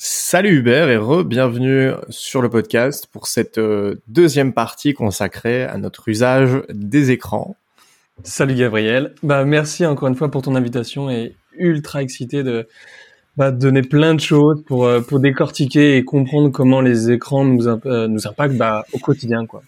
Salut Hubert et re-bienvenue sur le podcast pour cette euh, deuxième partie consacrée à notre usage des écrans. Salut Gabriel, bah merci encore une fois pour ton invitation et ultra excité de bah, donner plein de choses pour euh, pour décortiquer et comprendre comment les écrans nous, euh, nous impactent bah, au quotidien quoi.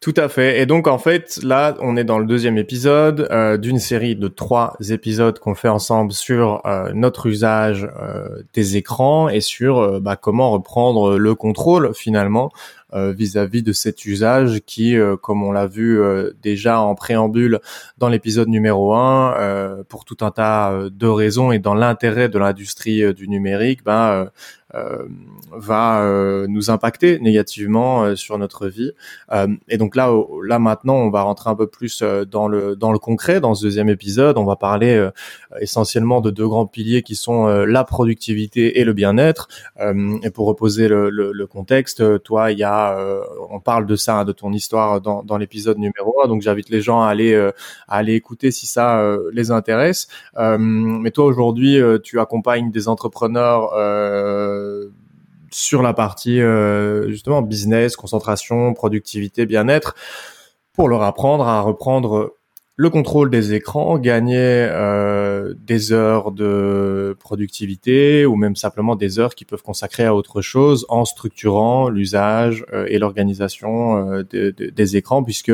Tout à fait. Et donc en fait, là, on est dans le deuxième épisode euh, d'une série de trois épisodes qu'on fait ensemble sur euh, notre usage euh, des écrans et sur bah, comment reprendre le contrôle finalement vis-à-vis de cet usage qui, comme on l'a vu déjà en préambule dans l'épisode numéro 1, pour tout un tas de raisons et dans l'intérêt de l'industrie du numérique, bah, euh, va euh, nous impacter négativement euh, sur notre vie. et donc là, là maintenant, on va rentrer un peu plus dans le dans le concret dans ce deuxième épisode. On va parler essentiellement de deux grands piliers qui sont la productivité et le bien-être. et pour reposer le, le, le, contexte, toi, il y a, on parle de ça, hein, de ton histoire dans, l'épisode numéro 1. Donc j'invite les gens à aller aller écouter si ça les intéresse. mais toi aujourd'hui, tu accompagnes des entrepreneurs euh, sur la partie euh, justement business, concentration, productivité, bien-être, pour leur apprendre à reprendre le contrôle des écrans, gagner euh, des heures de productivité ou même simplement des heures qu'ils peuvent consacrer à autre chose en structurant l'usage et l'organisation des écrans, puisque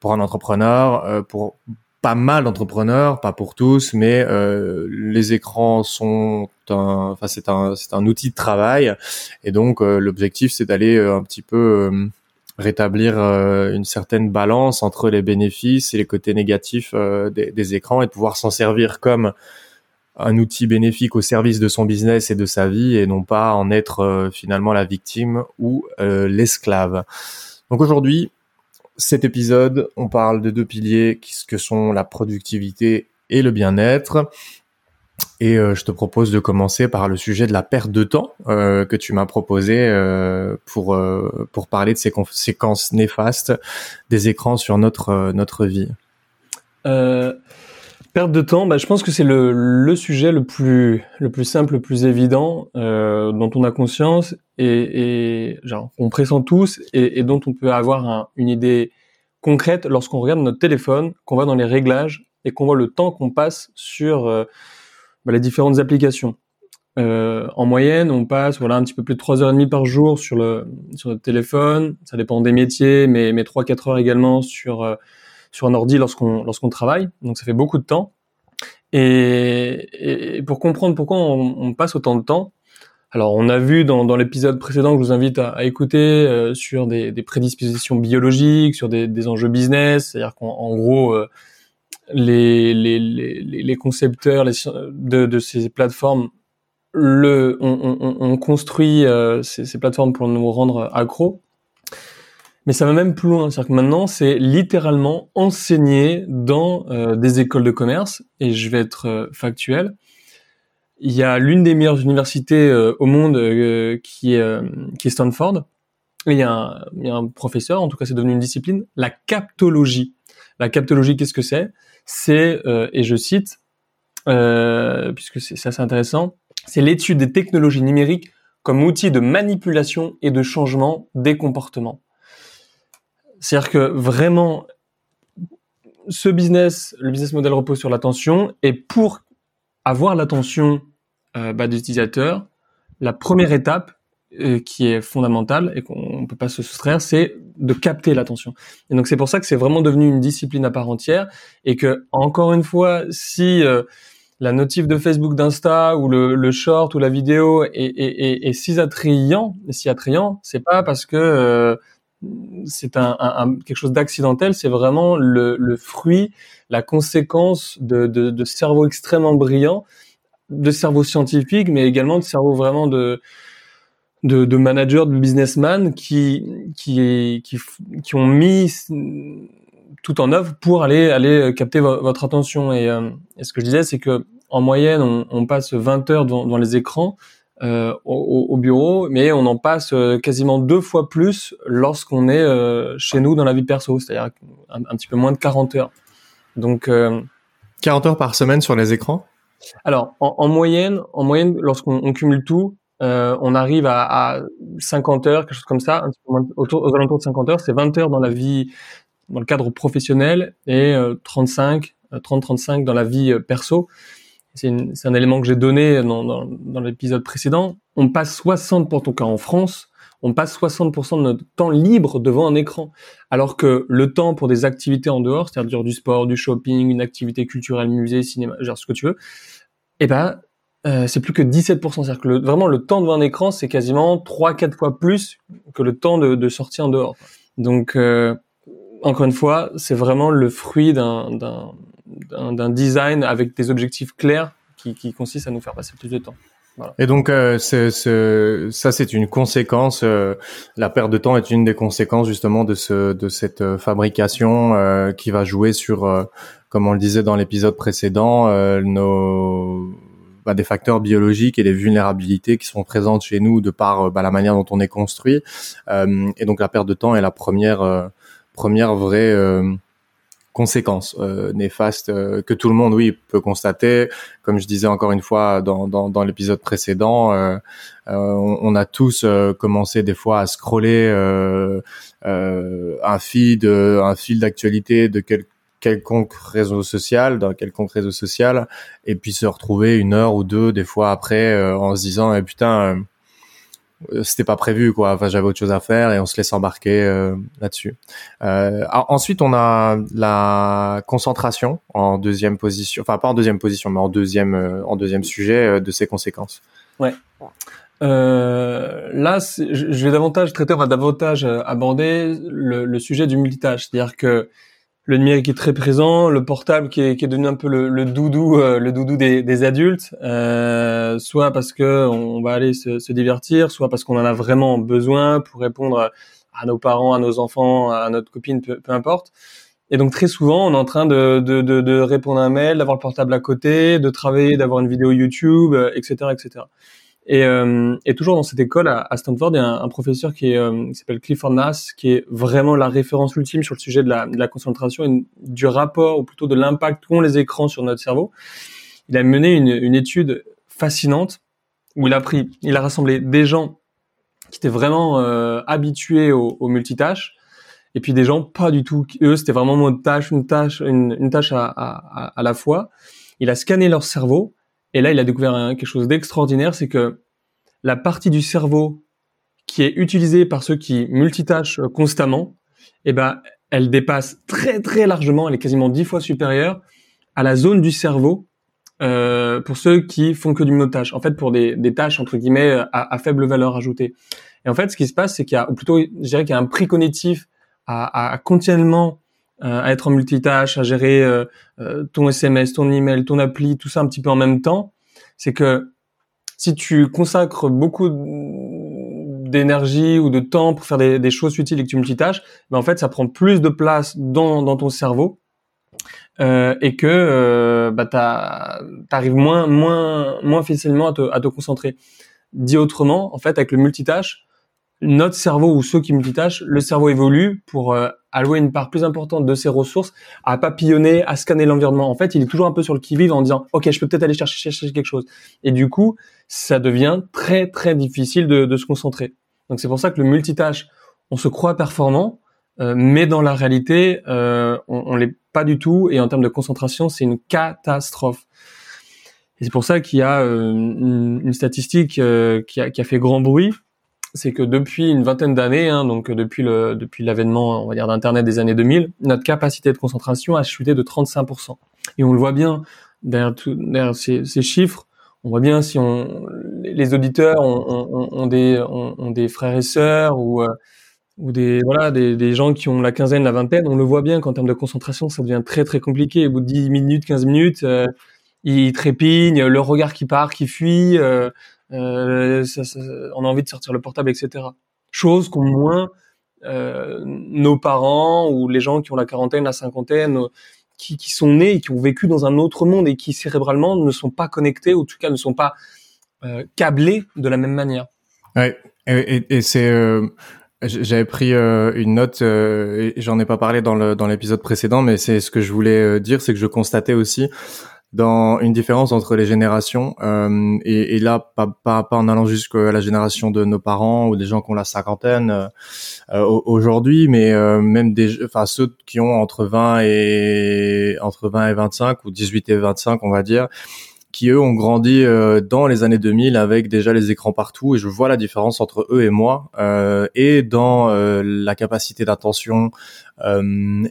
pour un entrepreneur, pour pas mal d'entrepreneurs, pas pour tous, mais euh, les écrans sont un, enfin c'est un, c'est un outil de travail, et donc euh, l'objectif c'est d'aller euh, un petit peu euh, rétablir une certaine balance entre les bénéfices et les côtés négatifs des, des, écrans et pouvoir s'en servir comme un outil bénéfique au service de son business et de sa vie et non pas en être finalement la victime ou l'esclave. Donc aujourd'hui, cet épisode, on parle de deux piliers qui que sont la productivité et le bien-être. Et euh, je te propose de commencer par le sujet de la perte de temps euh, que tu m'as proposé euh, pour pour parler de ces conséquences néfastes des écrans sur notre notre vie. Perte de temps, bah, je pense que c'est le, le, sujet le plus, le plus simple, le plus évident, dont on a conscience et, et genre, on pressent tous et, dont on peut avoir un, une idée concrète lorsqu'on regarde notre téléphone, qu'on va dans les réglages et qu'on voit le temps qu'on passe sur bah, les différentes applications. Euh, en moyenne, on passe voilà un petit peu plus de 3 heures et demie par jour sur le sur notre téléphone. Ça dépend des métiers, mais mais 3-4 heures également sur euh, sur un ordi lorsqu'on lorsqu'on travaille. Donc ça fait beaucoup de temps. Et, et pour comprendre pourquoi on, on, passe autant de temps, alors on a vu dans, dans l'épisode précédent que je vous invite à, à écouter euh, sur des, des, prédispositions biologiques, sur des, des enjeux business, c'est-à-dire qu'en gros euh, les, les, les, les, concepteurs de, de, ces plateformes le, on, on, on construit euh, ces, plateformes pour nous rendre accros mais ça va même plus loin. C'est-à-dire que maintenant, c'est littéralement enseigné dans euh, des écoles de commerce. Et je vais être euh, factuel. Il y a l'une des meilleures universités au monde qui, est, qui est Stanford. Il y, a un, il y a un professeur, en tout cas c'est devenu une discipline, la captologie. La captologie, qu'est-ce que c'est? C'est, et je cite, puisque c'est assez intéressant, c'est l'étude des technologies numériques comme outil de manipulation et de changement des comportements. C'est-à-dire que vraiment, ce business, le business model repose sur l'attention et pour avoir l'attention euh, bah, des utilisateurs, la première étape euh, qui est fondamentale et qu'on peut pas se soustraire, c'est de capter l'attention. Et donc c'est pour ça que c'est vraiment devenu une discipline à part entière et que encore une fois, si euh, la notif de Facebook, d'Insta ou le, le, short ou la vidéo est, est, est, est si attrayant, si attrayant, c'est pas parce que euh, c'est un, un, quelque chose d'accidentel, c'est vraiment le, le, fruit, la conséquence de, de, de cerveaux extrêmement brillants, de cerveaux scientifiques, mais également de cerveaux vraiment de, de, de managers, de businessmen qui, qui, qui, qui ont mis tout en œuvre pour aller, aller capter votre attention. Et, euh, et, ce que je disais, c'est que en moyenne, on, on passe 20 heures devant, devant les écrans. Euh, au, au, bureau, mais on en passe euh, quasiment deux fois plus lorsqu'on est euh, chez nous dans la vie perso, c'est-à-dire un, petit peu moins de 40 heures. Donc 40 heures par semaine sur les écrans? Alors, en, moyenne, en moyenne, lorsqu'on cumule tout, euh, on arrive à, à, 50 heures, quelque chose comme ça, autour, aux alentours de 50 heures. C'est 20 heures dans la vie, dans le cadre professionnel et 35, 30-35 dans la vie perso. C'est un élément que j'ai donné dans, dans, dans l'épisode précédent. On passe 60, pour ton cas en France, on passe 60% de notre temps libre devant un écran. Alors que le temps pour des activités en dehors, c'est-à-dire du sport, du shopping, une activité culturelle, musée, cinéma, genre ce que tu veux, eh ben, euh, c'est plus que 17%. C'est-à-dire que vraiment le temps devant un écran, c'est quasiment 3-4 fois plus que le temps de, de sortie en dehors. Donc, euh, encore une fois, c'est vraiment le fruit d'un design avec des objectifs clairs qui, qui consiste à nous faire passer plus de temps. Et donc, euh, ça, c'est une conséquence. Euh, la perte de temps est une des conséquences justement de ce, de cette euh, fabrication euh, qui va jouer sur, euh, comme on le disait dans l'épisode précédent, nos bah, des facteurs biologiques et des vulnérabilités qui sont présentes chez nous de par bah, la manière dont on est construit. et donc, la perte de temps est la première, première vraie conséquences euh, néfastes euh, que tout le monde, oui, peut constater. Comme je disais encore une fois dans, dans, dans l'épisode précédent, euh, euh on, on, a tous commencé des fois à scroller un feed, un fil d'actualité de quel, quelconque réseau social, dans quelconque réseau social, et puis se retrouver une heure ou deux des fois après en se disant, eh, putain euh, c'était pas prévu quoi. Enfin, j'avais autre chose à faire et on se laisse embarquer euh, là-dessus. Euh, ensuite, on a la concentration en deuxième position. Enfin, pas en deuxième position, mais en deuxième euh, en deuxième sujet de ses conséquences. Ouais. là, je vais davantage traiter, on va davantage aborder le, le sujet du multitâche, c'est-à-dire que le numérique est très présent, le portable qui est, qui est devenu un peu le, le doudou, euh, le doudou des, des adultes, euh, soit parce que on va aller se, se divertir, soit parce qu'on en a vraiment besoin pour répondre à nos parents, à nos enfants, à notre copine, peu, peu importe. Et donc très souvent, on est en train de, de, de, de répondre à un mail, d'avoir le portable à côté, de travailler, d'avoir une vidéo YouTube, etc., euh, etc. Et, euh, et, toujours dans cette école à, Stanford, il y a un, professeur qui, euh, qui s'appelle Clifford Nass, qui est vraiment la référence ultime sur le sujet de la, concentration et du rapport, ou plutôt de l'impact qu'ont les écrans sur notre cerveau. Il a mené une, étude fascinante où il a pris, il a rassemblé des gens qui étaient vraiment euh, habitués au, au, multitâche, et puis des gens pas du tout. Eux, c'était vraiment une tâche, une tâche, une, tâche à, à la fois. Il a scanné leur cerveau et là, il a découvert quelque chose d'extraordinaire, c'est que la partie du cerveau qui est utilisée par ceux qui multitâchent euh, constamment, eh ben, elle dépasse très très largement, elle est quasiment dix fois supérieure à la zone du cerveau euh, pour ceux qui font que du montage. En fait, pour des, tâches entre guillemets à, à, faible valeur ajoutée. Et en fait, ce qui se passe, c'est qu'il y a, ou plutôt, je dirais qu'il y a un prix cognitif à, à continuellement euh, à être en multitâche, à gérer euh, euh, ton SMS, ton email, ton appli, tout ça un petit peu en même temps, c'est que si tu consacres beaucoup d'énergie ou de temps pour faire des, choses utiles et que tu multitâches, ben en fait ça prend plus de place dans, dans ton cerveau euh, et que euh, bah, t'arrives moins moins moins facilement à te, à te concentrer. Dit autrement, en fait, avec le multitâche, notre cerveau ou ceux qui multitâchent, le cerveau évolue pour euh, allouer une part plus importante de ses ressources à papillonner, à scanner l'environnement. En fait, il est toujours un peu sur le qui-vive en disant, OK, je peux peut-être aller chercher, chercher, quelque chose. Et du coup, ça devient très, très difficile de, de se concentrer. Donc, c'est pour ça que le multitâche, on se croit performant, euh, mais dans la réalité, euh, on, on l'est pas du tout. Et en termes de concentration, c'est une catastrophe. Et c'est pour ça qu'il y a une, une, statistique qui a, qui a fait grand bruit c'est que depuis une vingtaine d'années, hein, donc depuis le depuis l'avènement, on va dire d'internet des années 2000, notre capacité de concentration a chuté de 35%. Et on le voit bien derrière, tout, derrière ces, chiffres. On voit bien si on les auditeurs ont, ont, ont des ont, des frères et sœurs ou euh, ou des voilà des, des, gens qui ont la quinzaine, la vingtaine, on le voit bien qu'en termes de concentration, ça devient très très compliqué. Au bout de 10 minutes, 15 minutes, euh, ils trépignent, le regard qui part, qui fuit, euh, euh, on a envie de sortir le portable, etc. Chose qu'ont moins euh, nos parents ou les gens qui ont la quarantaine, la cinquantaine, euh, qui, sont nés et qui ont vécu dans un autre monde et qui cérébralement ne sont pas connectés ou en tout cas ne sont pas câblés de la même manière. Ouais, et, c'est j'avais pris une note, j'en ai pas parlé dans dans l'épisode précédent, mais c'est ce que je voulais dire, c'est que je constatais aussi dans une différence entre les générations euh, et, et, là pas, pas, pas en allant jusqu'à la génération de nos parents ou des gens qui ont la cinquantaine euh, euh aujourd'hui mais euh, même des enfin ceux qui ont entre 20 et entre 20 et 25 ou 18 et 25 on va dire qui eux ont grandi euh, dans les années 2000 avec déjà les écrans partout et je vois la différence entre eux et moi euh, et dans euh, la capacité d'attention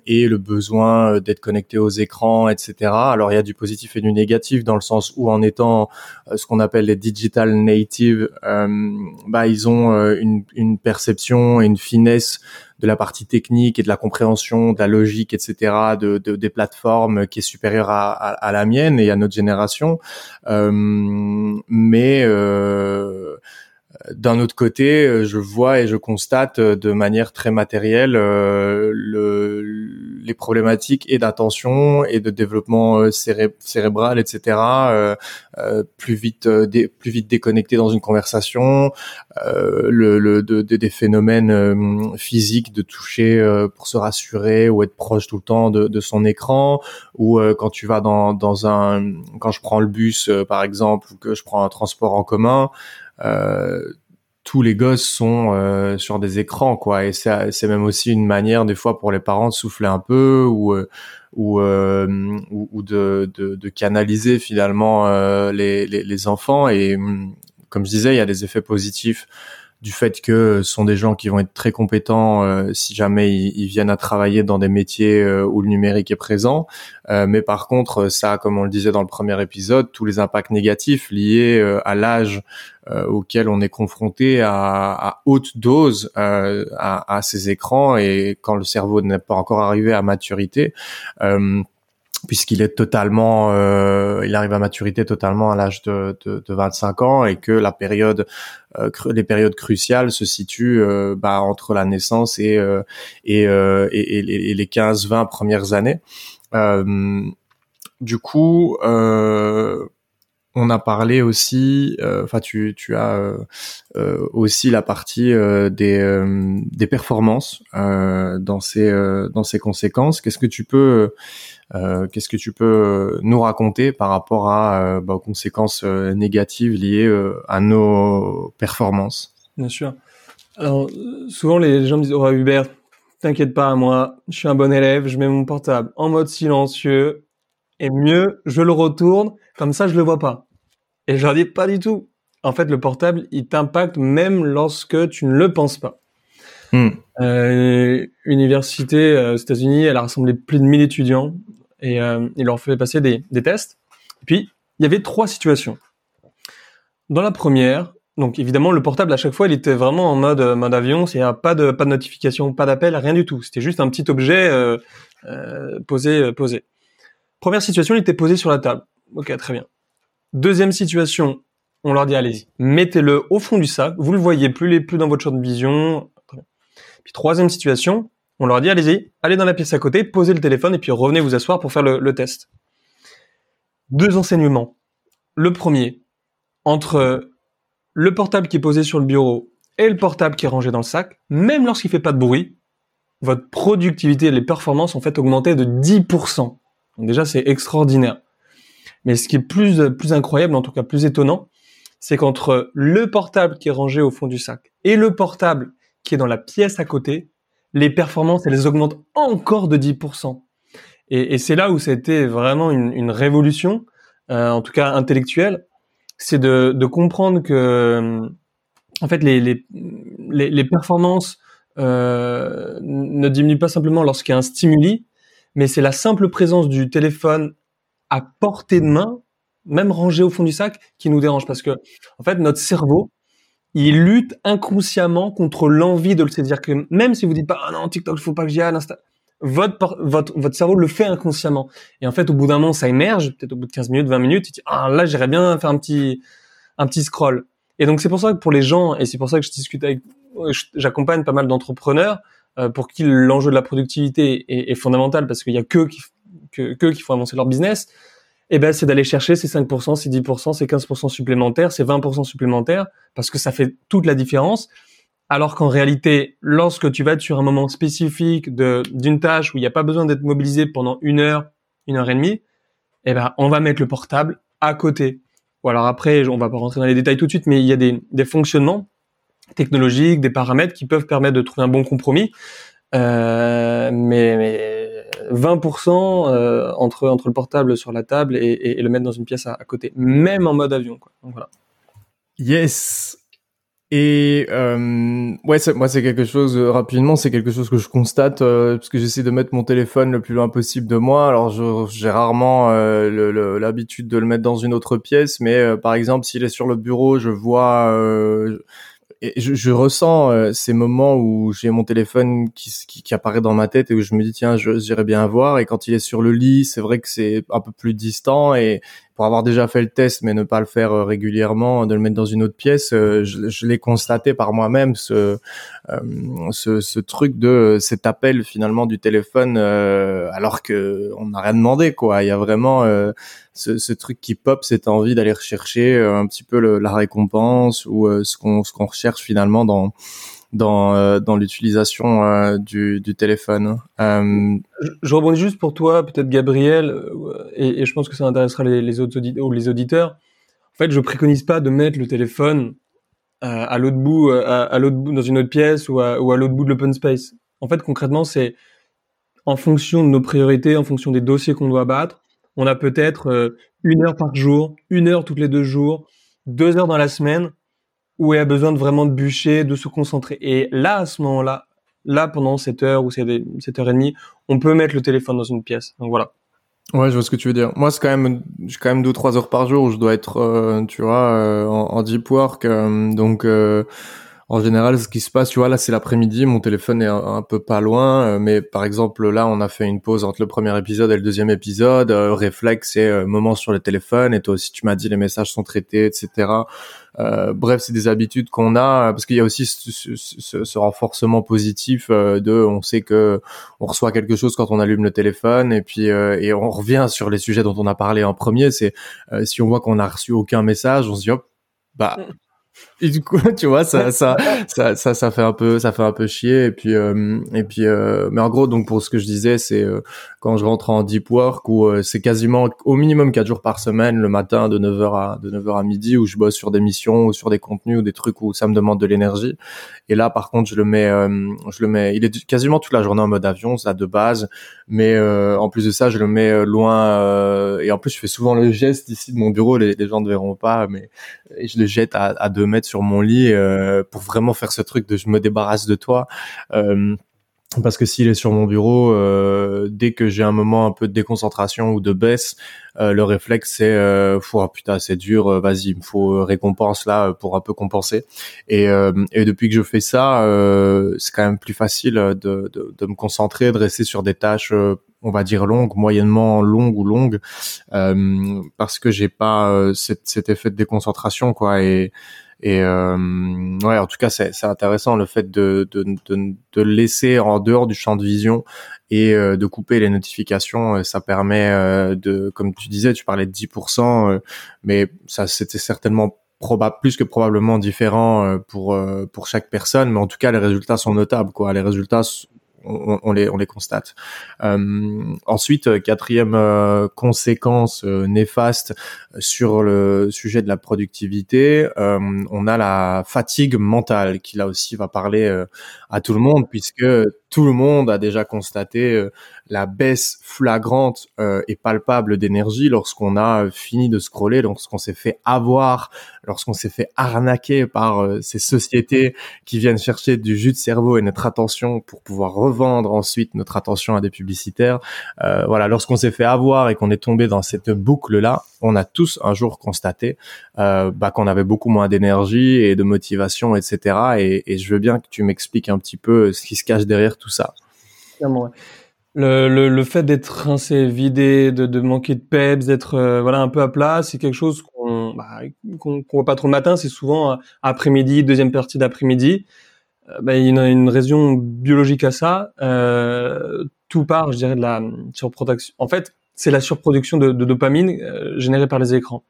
et le besoin d'être connecté aux écrans, etc. Alors il y a du positif et du négatif dans le sens où en étant ce qu'on appelle les digital natives, bah ils ont une, une perception et une finesse de la partie technique et de la compréhension, de la logique, etc., de, de des plateformes qui est supérieure à, à, la mienne et à notre génération. Euh, mais euh, d'un autre côté, euh, je vois et je constate euh, de manière très matérielle euh, le, les problématiques et d'attention et de développement cérébral, etc. plus vite, plus vite déconnecté dans une conversation, le, le de, des phénomènes physiques de toucher pour se rassurer ou être proche tout le temps de, de son écran, ou quand tu vas dans, dans un, quand je prends le bus par exemple ou que je prends un transport en commun. Euh, tous les gosses sont euh, sur des écrans quoi. Et c'est même aussi une manière des fois pour les parents de souffler un peu ou euh, ou, ou, de, de, de, canaliser finalement les, les, les, enfants. Et hum, comme je disais il y a des effets positifs du fait que ce sont des gens qui vont être très compétents euh, si jamais ils, viennent à travailler dans des métiers euh, où le numérique est présent. Euh, mais par contre, ça, comme on le disait dans le premier épisode, tous les impacts négatifs liés à l'âge auquel on est confronté à, haute dose à, ces écrans et quand le cerveau n'est pas encore arrivé à maturité puisqu'il est totalement, euh, il arrive à maturité totalement à l'âge de, de, de, 25 ans et que la période, euh, les périodes cruciales se situent euh, bah, entre la naissance et euh, euh, et, et, les 15-20 premières années. du coup, on a parlé aussi, enfin tu, tu as aussi la partie des, des performances dans ces dans ces conséquences. Qu'est-ce que tu peux euh, qu'est-ce que tu peux euh, nous raconter par rapport à, euh, bah, aux conséquences négatives liées à nos performances? Bien sûr. Alors, souvent les gens me disent, oh Hubert, t'inquiète pas, moi, je suis un bon élève, je mets mon portable en mode silencieux, et mieux, je le retourne, comme ça je le vois pas. Et je leur dis pas du tout. En fait, le portable, il t'impacte même lorsque tu ne le penses pas. Euh, université aux États-Unis, elle a rassemblé plus de 1000 étudiants et euh, il leur fait passer des, tests. Puis, il y avait trois situations. Dans la première, donc évidemment, le portable à chaque fois, il était vraiment en mode euh, mode avion, c'est pas de pas de notification, pas d'appel, rien du tout. C'était juste un petit objet euh, euh, posé euh, posé. Première situation, il était posé sur la table. Ok, très bien. Deuxième situation, on leur dit allez-y, mettez-le au fond du sac, vous le voyez plus, les plus dans votre champ de vision. Puis troisième situation, on leur dit, allez-y, allez dans la pièce à côté, posez le téléphone et puis revenez vous asseoir pour faire le, test. Deux enseignements. Le premier, entre le portable qui est posé sur le bureau et le portable qui est rangé dans le sac, même lorsqu'il fait pas de bruit, votre productivité et les performances ont fait augmenter de 10%. Donc déjà, c'est extraordinaire. Mais ce qui est plus, plus incroyable, en tout cas plus étonnant, c'est qu'entre le portable qui est rangé au fond du sac et le portable qui est dans la pièce à côté, les performances, elles augmentent encore de 10%. Et, c'est là où c'était vraiment une, révolution, euh, en tout cas intellectuelle, c'est de, comprendre que, en fait, les, performances euh, ne diminuent pas simplement lorsqu'il y a un stimuli, mais c'est la simple présence du téléphone à portée de main, même rangé au fond du sac, qui nous dérange. Parce que, en fait, notre cerveau, il lutte inconsciemment contre l'envie de le saisir. Que même si vous dites pas, ah non, TikTok, il faut pas que j'y aille, votre, votre, votre cerveau le fait inconsciemment. Et en fait, au bout d'un moment, ça émerge, peut-être au bout de 15 minutes, 20 minutes, tu dis, ah là, j'irais bien faire un petit, un petit scroll. Et donc, c'est pour ça que pour les gens, et c'est pour ça que je discute avec, j'accompagne pas mal d'entrepreneurs, euh, pour qui l'enjeu de la productivité est, est fondamental parce qu'il y a que que, que qui font avancer leur business eh ben, c'est d'aller chercher ces 5%, ces 10%, ces 15% supplémentaires, ces 20% supplémentaires, parce que ça fait toute la différence. Alors qu'en réalité, lorsque tu vas être sur un moment spécifique de, d'une tâche où il n'y a pas besoin d'être mobilisé pendant une heure, une heure et demie, eh ben, on va mettre le portable à côté. Ou alors après, on va pas rentrer dans les détails tout de suite, mais il y a des, des fonctionnements technologiques, des paramètres qui peuvent permettre de trouver un bon compromis. Euh, mais, mais 20% euh, entre entre le portable sur la table et, le mettre dans une pièce à, côté, même en mode avion. Quoi. Donc voilà. Yes. Et euh, ouais, moi c'est quelque chose euh, rapidement, c'est quelque chose que je constate parce que j'essaie de mettre mon téléphone le plus loin possible de moi. Alors j'ai rarement l'habitude de le mettre dans une autre pièce, mais par exemple s'il est sur le bureau, je vois et je, je ressens euh, ces moments où j'ai mon téléphone qui, qui, qui, apparaît dans ma tête et où je me dis tiens j'irais bien voir. Et quand il est sur le lit c'est vrai que c'est un peu plus distant et pour avoir déjà fait le test mais ne pas le faire euh, régulièrement de le mettre dans une autre pièce euh, je, l'ai constaté par moi-même ce, ce, ce truc de cet appel finalement du téléphone alors que on n'a rien demandé quoi. Il y a vraiment ce, ce, truc qui pop cette envie d'aller rechercher un petit peu la récompense ou ce qu'on ce qu'on recherche finalement dans dans, euh, dans l'utilisation euh, du, téléphone. Euh... Je, je, rebondis juste pour toi, peut-être Gabriel, et, je pense que ça intéressera les, autres auditeurs, ou les auditeurs. En fait, je préconise pas de mettre le téléphone à l'autre bout, à, bout dans une autre pièce ou à l'autre bout de l'open space. En fait, concrètement, c'est en fonction de nos priorités, en fonction des dossiers qu'on doit battre. On a peut-être une heure par jour, une heure toutes les deux jours, deux heures dans la semaine où il a besoin de vraiment de bûcher, de se concentrer. Et là, à ce moment-là, là, pendant cette heure ou cette heure et demie, on peut mettre le téléphone dans une pièce. Donc voilà. Ouais, je vois ce que tu veux dire. Moi, c'est quand même, j'ai quand même deux trois heures par jour où je dois être, euh, tu vois, euh, en, deep work. Euh, donc, en général, ce qui se passe, tu vois, là, c'est l'après-midi, mon téléphone est un, peu pas loin, euh, mais par exemple, là, on a fait une pause entre le premier épisode et le deuxième épisode. Euh, réflexe, c'est euh, moment sur le téléphone, et toi aussi, tu m'as dit les messages sont traités, etc. Euh, bref, c'est des habitudes qu'on a parce qu'il y a aussi ce, ce, ce renforcement positif de, on sait que on reçoit quelque chose quand on allume le téléphone, et puis et on revient sur les sujets dont on a parlé en premier. C'est si on voit qu'on a reçu aucun message, on se dit hop, bah et du coup tu vois ça ça ça ça ça fait un peu ça fait un peu chier. Et puis euh, et puis euh, mais en gros donc pour ce que je disais c'est euh, quand je rentre en deep work où c'est quasiment au minimum quatre jours par semaine le matin de 9h à de 9h à midi où je bosse sur des missions ou sur des contenus ou des trucs où ça me demande de l'énergie. Et là par contre je le mets je le mets il est quasiment toute la journée en mode avion ça de base. Mais en plus de ça je le mets loin et en plus je fais souvent le geste ici de mon bureau. Les, les gens ne verront pas mais je le jette à, à deux mètres sur mon lit euh, pour vraiment faire ce truc de je me débarrasse de toi. Euh, parce que s'il est sur mon bureau, euh, dès que j'ai un moment un peu de déconcentration ou de baisse, le réflexe c'est euh, oh, putain c'est dur, vas-y il me faut récompense là pour un peu compenser. Et, et depuis que je fais ça, c'est quand même plus facile de, de, de, me concentrer, de rester sur des tâches on va dire longues, moyennement longues ou longues, parce que j'ai pas cet, cet effet de déconcentration quoi. Et et euh, ouais, en tout cas, c'est intéressant le fait de, de, de, de, laisser en dehors du champ de vision et euh, de couper les notifications. Euh, ça permet euh, de, comme tu disais, tu parlais de 10%, mais ça c'était certainement probable plus que probablement différent pour pour chaque personne mais en tout cas les résultats sont notables quoi les résultats on, les, on les constate. Euh, ensuite, euh, quatrième euh, conséquence néfaste sur le sujet de la productivité, on a la fatigue mentale qui là aussi va parler à tout le monde puisque tout le monde a déjà constaté la baisse flagrante euh, et palpable d'énergie lorsqu'on a euh, fini de scroller, lorsqu'on s'est fait avoir, lorsqu'on s'est fait arnaquer par euh, ces sociétés qui viennent chercher du jus de cerveau et notre attention pour pouvoir revendre ensuite notre attention à des publicitaires. voilà, lorsqu'on s'est fait avoir et qu'on est tombé dans cette boucle-là, on a tous un jour constaté bah, qu'on avait beaucoup moins d'énergie et de motivation, etc. Et, et, je veux bien que tu m'expliques un petit peu ce qui se cache derrière tout ça. Le, le, le, fait d'être rincé, vidé, de, de manquer de peps, d'être euh, voilà un peu à plat, c'est quelque chose qu'on bah, qu'on voit pas trop le matin. C'est souvent euh, après-midi, deuxième partie d'après-midi. Euh, bah, il y a une, raison biologique à ça. Euh, tout part, je dirais, de la surproduction. En fait, c'est la surproduction de, de dopamine générée par les écrans.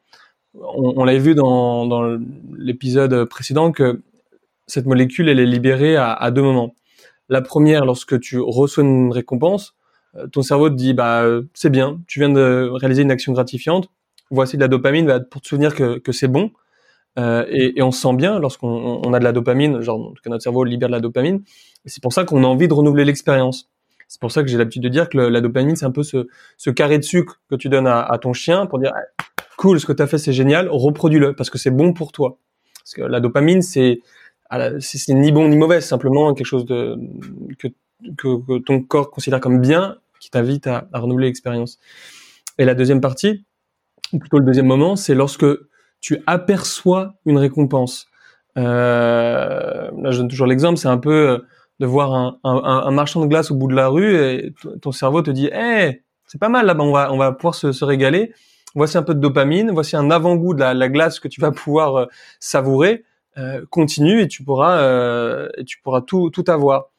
On, on l'avait vu dans, dans l'épisode précédent que cette molécule, elle est libérée à, à deux moments. La première, lorsque tu reçois une récompense, ton cerveau te dit bah c'est bien, tu viens de réaliser une action gratifiante, voici de la dopamine bah, pour te souvenir que, que c'est bon. Euh, et, on se sent bien lorsqu'on on a de la dopamine, genre que notre cerveau libère de la dopamine. C'est pour ça qu'on a envie de renouveler l'expérience. C'est pour ça que j'ai l'habitude de dire que la dopamine, c'est un peu ce, carré de sucre que tu donnes à, à ton chien pour dire cool, ce que tu as fait, c'est génial, reproduis-le parce que c'est bon pour toi. Parce que la dopamine, c'est c'est ni bon ni mauvais, simplement quelque chose de que, que, ton corps considère comme bien, qui t'invite à, renouveler l'expérience. Et la deuxième partie, ou plutôt le deuxième moment, c'est lorsque tu aperçois une récompense. Euh, là, je donne toujours l'exemple, c'est un peu euh, de voir un, marchand de glace au bout de la rue et ton cerveau te dit, hey, c'est pas mal là-bas, on va, on va pouvoir se, régaler. Voici un peu de dopamine, voici un avant-goût de la, la, glace que tu vas pouvoir euh, savourer. Euh, continue et tu pourras, euh, tu pourras tout, tout avoir.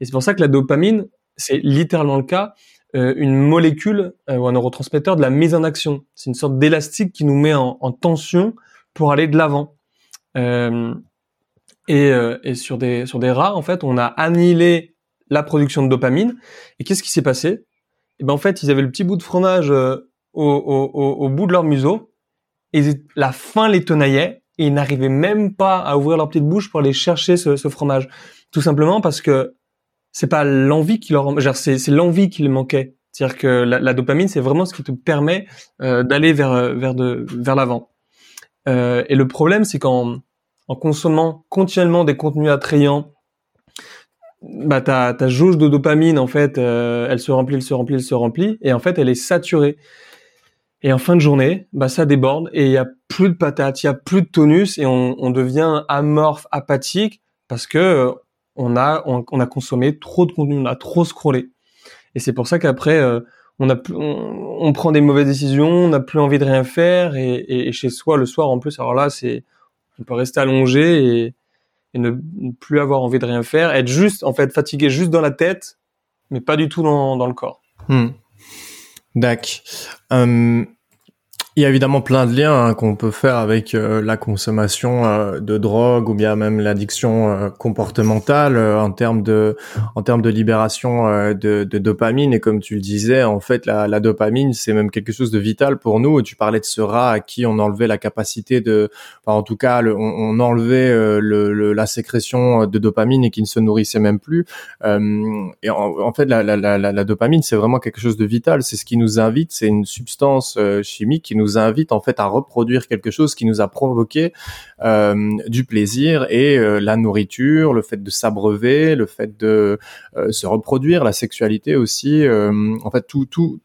Et c'est pour ça que la dopamine, c'est littéralement le cas. Euh, une molécule ou un neurotransmetteur de la mise en action. C'est une sorte d'élastique qui nous met en, en, tension pour aller de l'avant. Et, et, sur des sur des rats, en fait, on a annihilé la production de dopamine. Et qu'est-ce qui s'est passé? Et eh ben en fait, ils avaient le petit bout de fromage au, au, au, bout de leur museau, et la faim les tenaillait, ils n'arrivaient même pas à ouvrir leur petite bouche pour aller chercher ce, fromage. Tout simplement parce que c'est pas l'envie qui leur, c'est, l'envie qui les manquait. C'est-à-dire que la, dopamine, c'est vraiment ce qui te permet euh, d'aller vers vers de vers l'avant. Euh, et le problème, c'est qu'en en consommant continuellement des contenus attrayants, bah ta ta jauge de dopamine en fait, euh, elle se remplit, elle se remplit, elle se remplit, et en fait, elle est saturée. Et en fin de journée, bah ça déborde et il y a plus de patates, il y a plus de tonus et on, on devient amorphe, apathique parce que on a on, a consommé trop de contenu, on a trop scrollé. Et c'est pour ça qu'après euh, on a on, prend des mauvaises décisions, on n'a plus envie de rien faire et, et, chez soi le soir en plus alors là c'est on peut rester allongé et, et ne, plus avoir envie de rien faire, être juste en fait fatigué juste dans la tête mais pas du tout dans, dans le corps. Hmm. D'accord. Hum, il y a évidemment plein de liens hein, qu'on peut faire avec euh, la consommation euh, de drogue ou bien même l'addiction euh, comportementale en termes de en termes de libération de, dopamine. Et comme tu le disais en fait la, dopamine c'est même quelque chose de vital pour nous. Tu parlais de ce rat à qui on enlevait la capacité de enfin, en tout cas on, enlevait le, le, la sécrétion de dopamine et qui ne se nourrissait même plus. Et en, fait la dopamine c'est vraiment quelque chose de vital. C'est ce qui nous invite c'est une substance chimique qui nous invite en fait à reproduire quelque chose qui nous a provoqué euh, du plaisir et euh, la nourriture, le fait de s'abreuver, le fait de euh, se reproduire, la sexualité aussi, en fait tout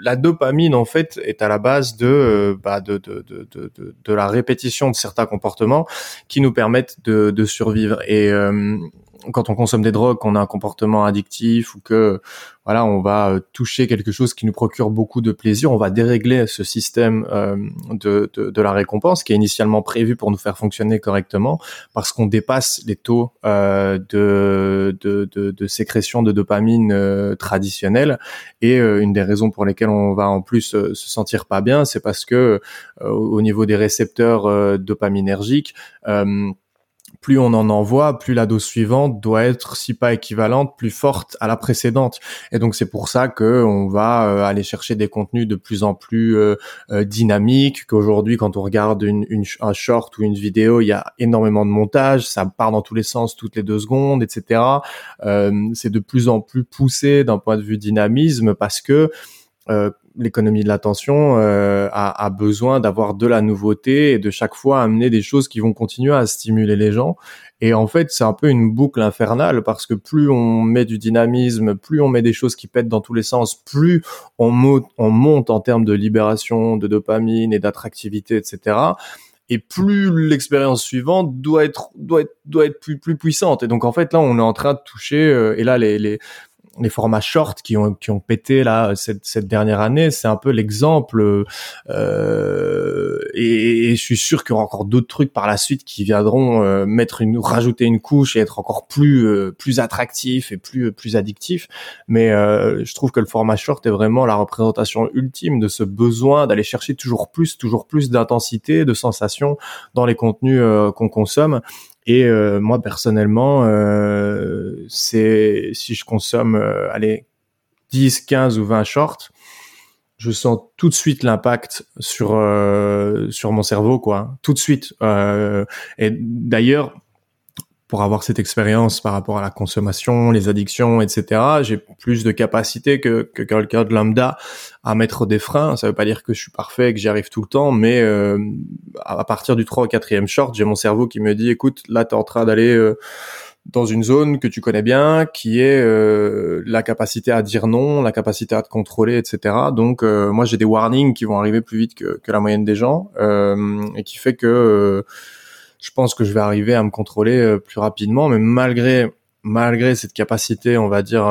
la dopamine en fait est à la base de, bah, de, de, la répétition de certains comportements qui nous permettent de survivre. Et quand on consomme des drogues, qu'on a un comportement addictif ou que voilà, on va euh, toucher quelque chose qui nous procure beaucoup de plaisir, on va dérégler ce système euh, de, de, de, la récompense qui est initialement prévu pour nous faire fonctionner correctement parce qu'on dépasse les taux euh, de, de, de, sécrétion de dopamine euh, traditionnelle. Et euh, une des raisons pour lesquelles on va en plus se sentir pas bien, c'est parce que au niveau des récepteurs dopaminergiques, plus on en envoie, plus la dose suivante doit être, si pas équivalente, plus forte à la précédente. Et donc c'est pour ça que on va euh, aller chercher des contenus de plus en plus euh, euh, dynamiques. Qu'aujourd'hui, quand on regarde une, une, un short ou une vidéo, il y a énormément de montage, ça part dans tous les sens toutes les deux secondes, etc. c'est de plus en plus poussé d'un point de vue dynamisme parce que l'économie de l'attention euh, a, besoin d'avoir de la nouveauté et de chaque fois amener des choses qui vont continuer à stimuler les gens. Et en fait, c'est un peu une boucle infernale parce que plus on met du dynamisme, plus on met des choses qui pètent dans tous les sens, plus on, on monte en termes de libération de dopamine et d'attractivité, etc et plus l'expérience suivante doit être plus puissante et donc en fait là on est en train de toucher euh, et là les les formats short qui ont qui ont pété là cette, cette dernière année, c'est un peu l'exemple. Euh, et, et, je suis sûr qu'il y aura encore d'autres trucs par la suite qui viendront euh, mettre une rajouter une couche et être encore plus euh, plus attractif et plus plus addictif. Mais euh, je trouve que le format short est vraiment la représentation ultime de ce besoin d'aller chercher toujours plus, toujours plus d'intensité, de sensations dans les contenus qu'on consomme. Et moi personnellement, c'est si je consomme, allez, 10, 15 ou 20 shorts, je sens tout de suite l'impact sur euh, sur mon cerveau quoi. Tout de suite. Euh, et d'ailleurs pour avoir cette expérience par rapport à la consommation les addictions etc j'ai plus de capacité que que quelqu'un de lambda à mettre des freins ça veut pas dire que je suis parfait que j'y arrive tout le temps mais euh, à partir du 3 ou 4e short j'ai mon cerveau qui me dit écoute là tu es en train d'aller dans une zone que tu connais bien, qui est euh, la capacité à dire non, la capacité à te contrôler, etc. Donc euh, moi j'ai des warnings qui vont arriver plus vite que, que la moyenne des gens euh, et qui fait que je pense que je vais arriver à me contrôler plus rapidement, mais malgré malgré cette capacité, on va dire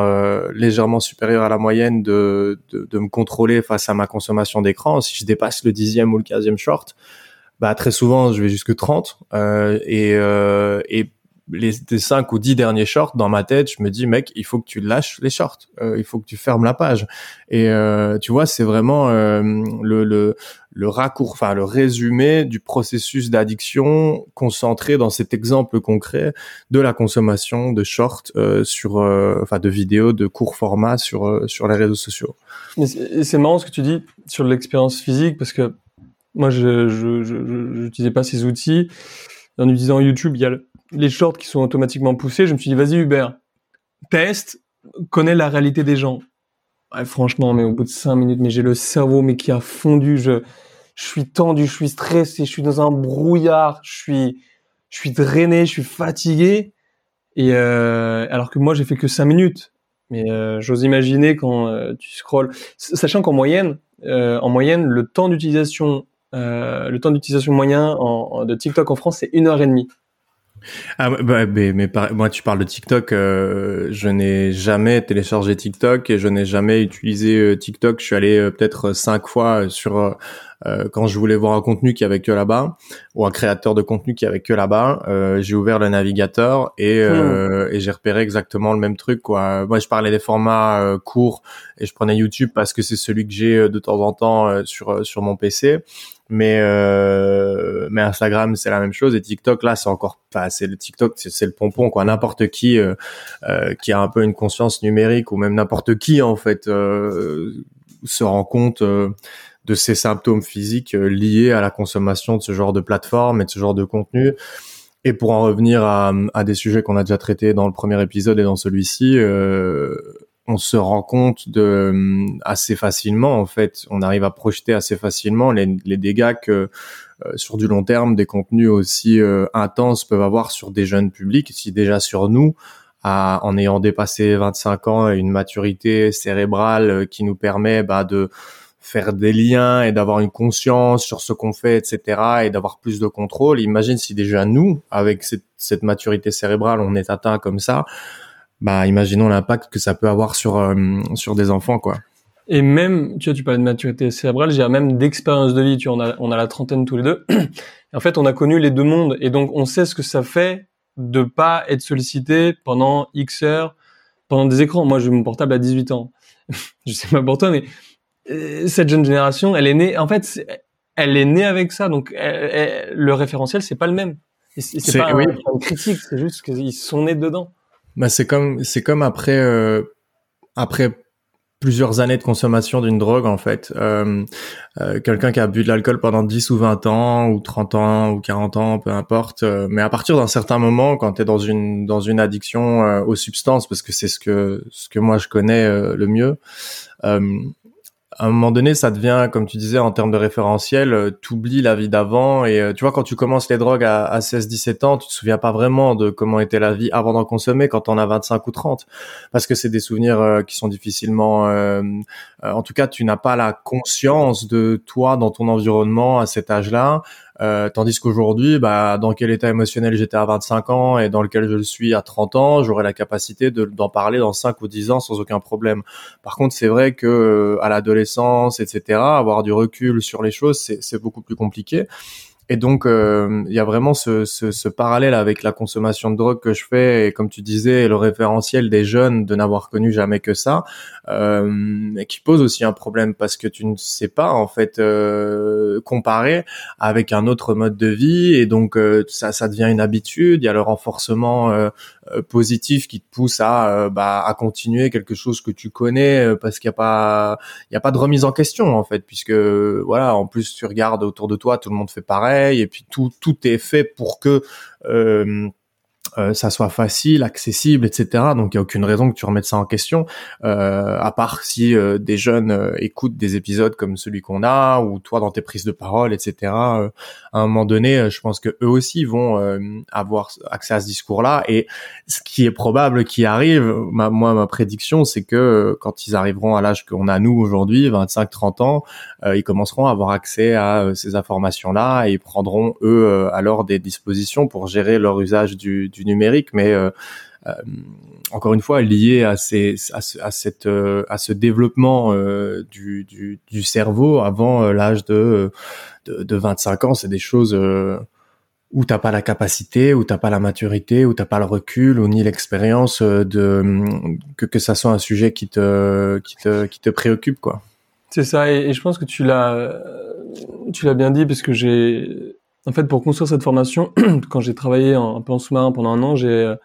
légèrement supérieure à la moyenne de, de, de me contrôler face à ma consommation d'écran, si je dépasse le dixième ou le quinzième short, bah très souvent je vais jusque 30 et, et les, 5 ou 10 derniers shorts, dans ma tête, je me dis, mec, il faut que tu lâches les shorts, euh, il faut que tu fermes la page. Et euh, tu vois, c'est vraiment euh, le, le, le raccourc, enfin le résumé du processus d'addiction concentré dans cet exemple concret de la consommation de shorts sur, enfin de vidéos de court format sur sur les réseaux sociaux. C'est marrant ce que tu dis sur l'expérience physique parce que moi, je n'utilisais pas ces outils. En utilisant YouTube, il y a le, les shorts qui sont automatiquement poussés, je me suis dit, vas-y Hubert, teste, connais la réalité des gens. franchement, mais au bout de cinq minutes, mais j'ai le cerveau mais qui a fondu, je, suis tendu, je suis stressé, je suis dans un brouillard, je suis, je suis drainé, je suis fatigué. Et euh, alors que moi, j'ai fait que cinq minutes. Mais euh, j'ose imaginer quand euh, tu scrolles, sachant qu'en moyenne, en moyenne, le temps d'utilisation, le temps d'utilisation moyen de TikTok en France, c'est une heure et demie. Ah bah, mais, mais moi tu parles de TikTok, euh, je n'ai jamais téléchargé TikTok et je n'ai jamais utilisé euh, TikTok. Je suis allé euh, peut-être cinq fois sur quand je voulais voir un contenu qui avait que là-bas ou un créateur de contenu qui avait que là-bas. j'ai ouvert le navigateur et, hmm. et j'ai repéré exactement le même truc quoi. Moi je parlais des formats courts et je prenais YouTube parce que c'est celui que j'ai de temps en temps sur sur mon PC mais euh, mais Instagram c'est la même chose et TikTok là c'est encore pas c'est le TikTok c'est le pompon quoi. N'importe qui euh, euh, qui a un peu une conscience numérique ou même n'importe qui en fait euh, se rend compte euh, de ces symptômes physiques euh, liés à la consommation de ce genre de plateforme et de ce genre de contenu. Et pour en revenir à, à des sujets qu'on a déjà traités dans le premier épisode et dans celui-ci on se rend compte de hum, assez facilement en fait on arrive à projeter assez facilement les, dégâts que euh, sur du long terme des contenus aussi euh, intenses peuvent avoir sur des jeunes publics si déjà sur nous en ayant dépassé 25 ans et une maturité cérébrale euh, qui nous permet bah, de faire des liens et d'avoir une conscience sur ce qu'on fait, etc., et d'avoir plus de contrôle. Imagine si déjà nous, avec cette, cette maturité cérébrale, on est atteint comme ça, bah imaginons l'impact que ça peut avoir sur euh, sur des enfants quoi. Et même, tu vois, tu parlais de maturité cérébrale, j'ai même d'expérience de vie. Tu vois, on a, on a la trentaine tous les deux. en fait, on a connu les deux mondes, et donc on sait ce que ça fait de pas être sollicité pendant X heures, pendant des écrans. Moi, j'ai mon portable à 18 ans. je sais pas pour toi, mais euh, cette jeune génération, elle est née. En fait, elle est née avec ça, donc le référentiel, c'est pas le même. C'est pas oui. un, critique, c'est juste qu'ils sont nés dedans. Bah c'est comme c'est comme après euh, après plusieurs années de consommation d'une drogue en fait. Euh, euh, quelqu'un qui a bu de l'alcool pendant 10 ou 20 ans ou 30 ans ou 40 ans, peu importe. Euh, mais à partir d'un certain moment, quand tu es dans une dans une addiction euh, aux substances, parce que c'est ce que ce que moi je connais le mieux, à un moment donné, ça devient, comme tu disais, en termes de référentiel, euh, t'oublies la vie d'avant. Et euh, tu vois, quand tu commences les drogues à, à 16-17 ans, tu te souviens pas vraiment de comment était la vie avant d'en consommer quand on a 25 ou 30. Parce que c'est des souvenirs euh, qui sont difficilement... en tout cas, tu n'as pas la conscience de toi dans ton environnement à cet âge-là. Euh, tandis qu'aujourd'hui, bah, dans quel état émotionnel j'étais à 25 ans et dans lequel je le suis à 30 ans, j'aurai la capacité d'en parler dans 5 ou 10 ans sans aucun problème. Par contre, c'est vrai que euh, à l'adolescence, etc., avoir du recul sur les choses, c'est beaucoup plus compliqué. Et donc, il y a vraiment ce, ce, ce, parallèle avec la consommation de drogue que je fais, et comme tu disais, le référentiel des jeunes de n'avoir connu jamais que ça, et qui pose aussi un problème parce que tu ne sais pas en fait comparer avec un autre mode de vie, et donc ça, ça devient une habitude. Il y a le renforcement positif qui te pousse à, bah, à continuer quelque chose que tu connais parce qu'il n'y a pas, il y a pas de remise en question en fait, puisque voilà, en plus tu regardes autour de toi, tout le monde fait pareil, et puis tout tout est fait pour que euh, euh, ça soit facile, accessible, etc. Donc il y a aucune raison que tu remettes ça en question, euh, à part si euh, des jeunes euh, écoutent des épisodes comme celui qu'on a, ou toi dans tes prises de parole, etc. à un moment donné, je pense que eux aussi vont avoir accès à ce discours-là. Et ce qui est probable qui arrive, ma, moi ma prédiction, c'est que quand ils arriveront à l'âge qu'on a nous aujourd'hui, 25-30 ans, ils commenceront à avoir accès à ces informations-là et ils prendront eux alors des dispositions pour gérer leur usage du, du numérique, mais euh, euh, encore une fois lié à, ces, à, ce, cette, euh, à ce développement du, du, cerveau avant l'âge de, de, de, 25 ans, c'est des choses où t'as pas la capacité, où t'as pas la maturité, où t'as pas le recul, ou ni l'expérience de que que ça soit un sujet qui te qui te qui te préoccupe quoi. C'est ça, et, et, je pense que tu l'as tu l'as bien dit parce que j'ai en fait, pour construire cette formation, quand j'ai travaillé en, un peu en sous-marin pendant un an, j'ai, euh,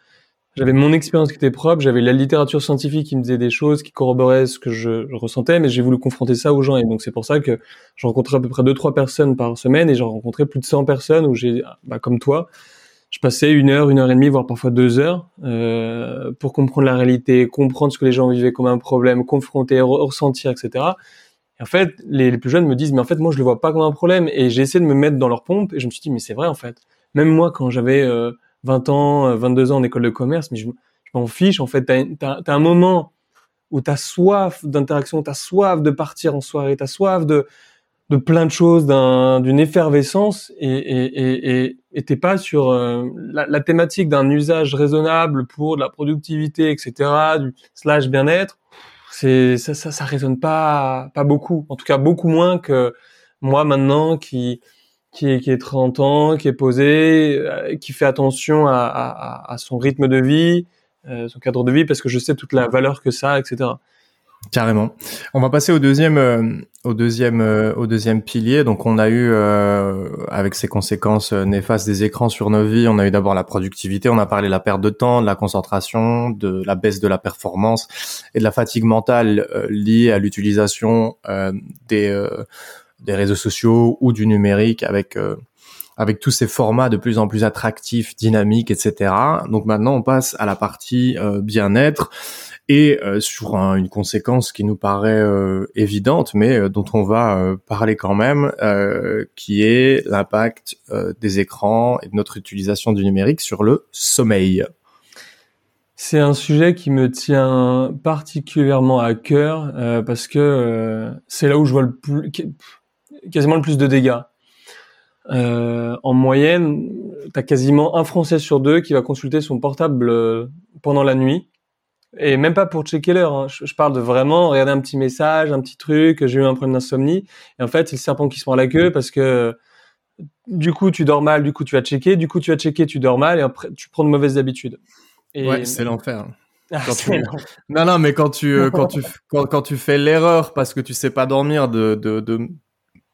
j'avais mon expérience qui était propre, j'avais la littérature scientifique qui me disait des choses, qui corroboraient ce que je, ressentais, mais j'ai voulu confronter ça aux gens. Et donc, c'est pour ça que je rencontrais à peu près deux, trois personnes par semaine et j'en rencontrais plus de 100 personnes où j'ai, bah, comme toi, je passais une heure, une heure et demie, voire parfois deux heures, euh, pour comprendre la réalité, comprendre ce que les gens vivaient comme un problème, confronter, ressentir, etc. Et en fait, les, plus jeunes me disent, mais en fait, moi, je le vois pas comme un problème. Et j'ai essayé de me mettre dans leur pompe, et je me suis dit, mais c'est vrai, en fait. Même moi, quand j'avais euh, 20 ans, 22 euh, ans en école de commerce, mais je, m'en fiche. En fait, t'as as, as, un moment où t'as soif d'interaction, t'as soif de partir en soirée, t'as soif de de plein de choses, d'une effervescence, et et et et t'es pas sur euh, la, la, thématique d'un usage raisonnable pour de la productivité, etc., du slash bien-être c'est ça, ça, ça résonne pas pas beaucoup. En tout cas, beaucoup moins que moi maintenant qui qui est, qui est 30 ans, qui est posé, euh, qui fait attention à, à, à son rythme de vie, euh, son cadre de vie, parce que je sais toute la valeur que ça, etc. Carrément. On va passer au deuxième, euh, au deuxième, euh, au deuxième pilier. Donc, on a eu, euh, avec ses conséquences néfastes des écrans sur nos vies, on a eu d'abord la productivité. On a parlé de la perte de temps, de la concentration, de la baisse de la performance et de la fatigue mentale liée à l'utilisation des des réseaux sociaux ou du numérique avec avec tous ces formats de plus en plus attractifs, dynamiques, etc. Donc maintenant, on passe à la partie bien-être et euh, sur une conséquence qui nous paraît euh, évidente, mais euh, dont on va parler quand même, qui est l'impact des écrans et de notre utilisation du numérique sur le sommeil. C'est un sujet qui me tient particulièrement à cœur parce que c'est là où je vois le plus, quasiment le plus de dégâts. en moyenne, tu as quasiment un Français sur deux qui va consulter son portable pendant la nuit et même pas pour checker l'heure. Hein. Je, parle de vraiment regarder un petit message, un petit truc. J'ai eu un problème d'insomnie. Et en fait, c'est le serpent qui se prend la queue parce que du coup, tu dors mal. Du coup, tu vas checker. Du coup, tu vas checker, tu dors mal et après, tu prends de mauvaises habitudes. Et... Ouais, c'est l'enfer. Ah, non, non, mais quand tu euh, quand tu quand, quand tu fais l'erreur parce que tu sais pas dormir de de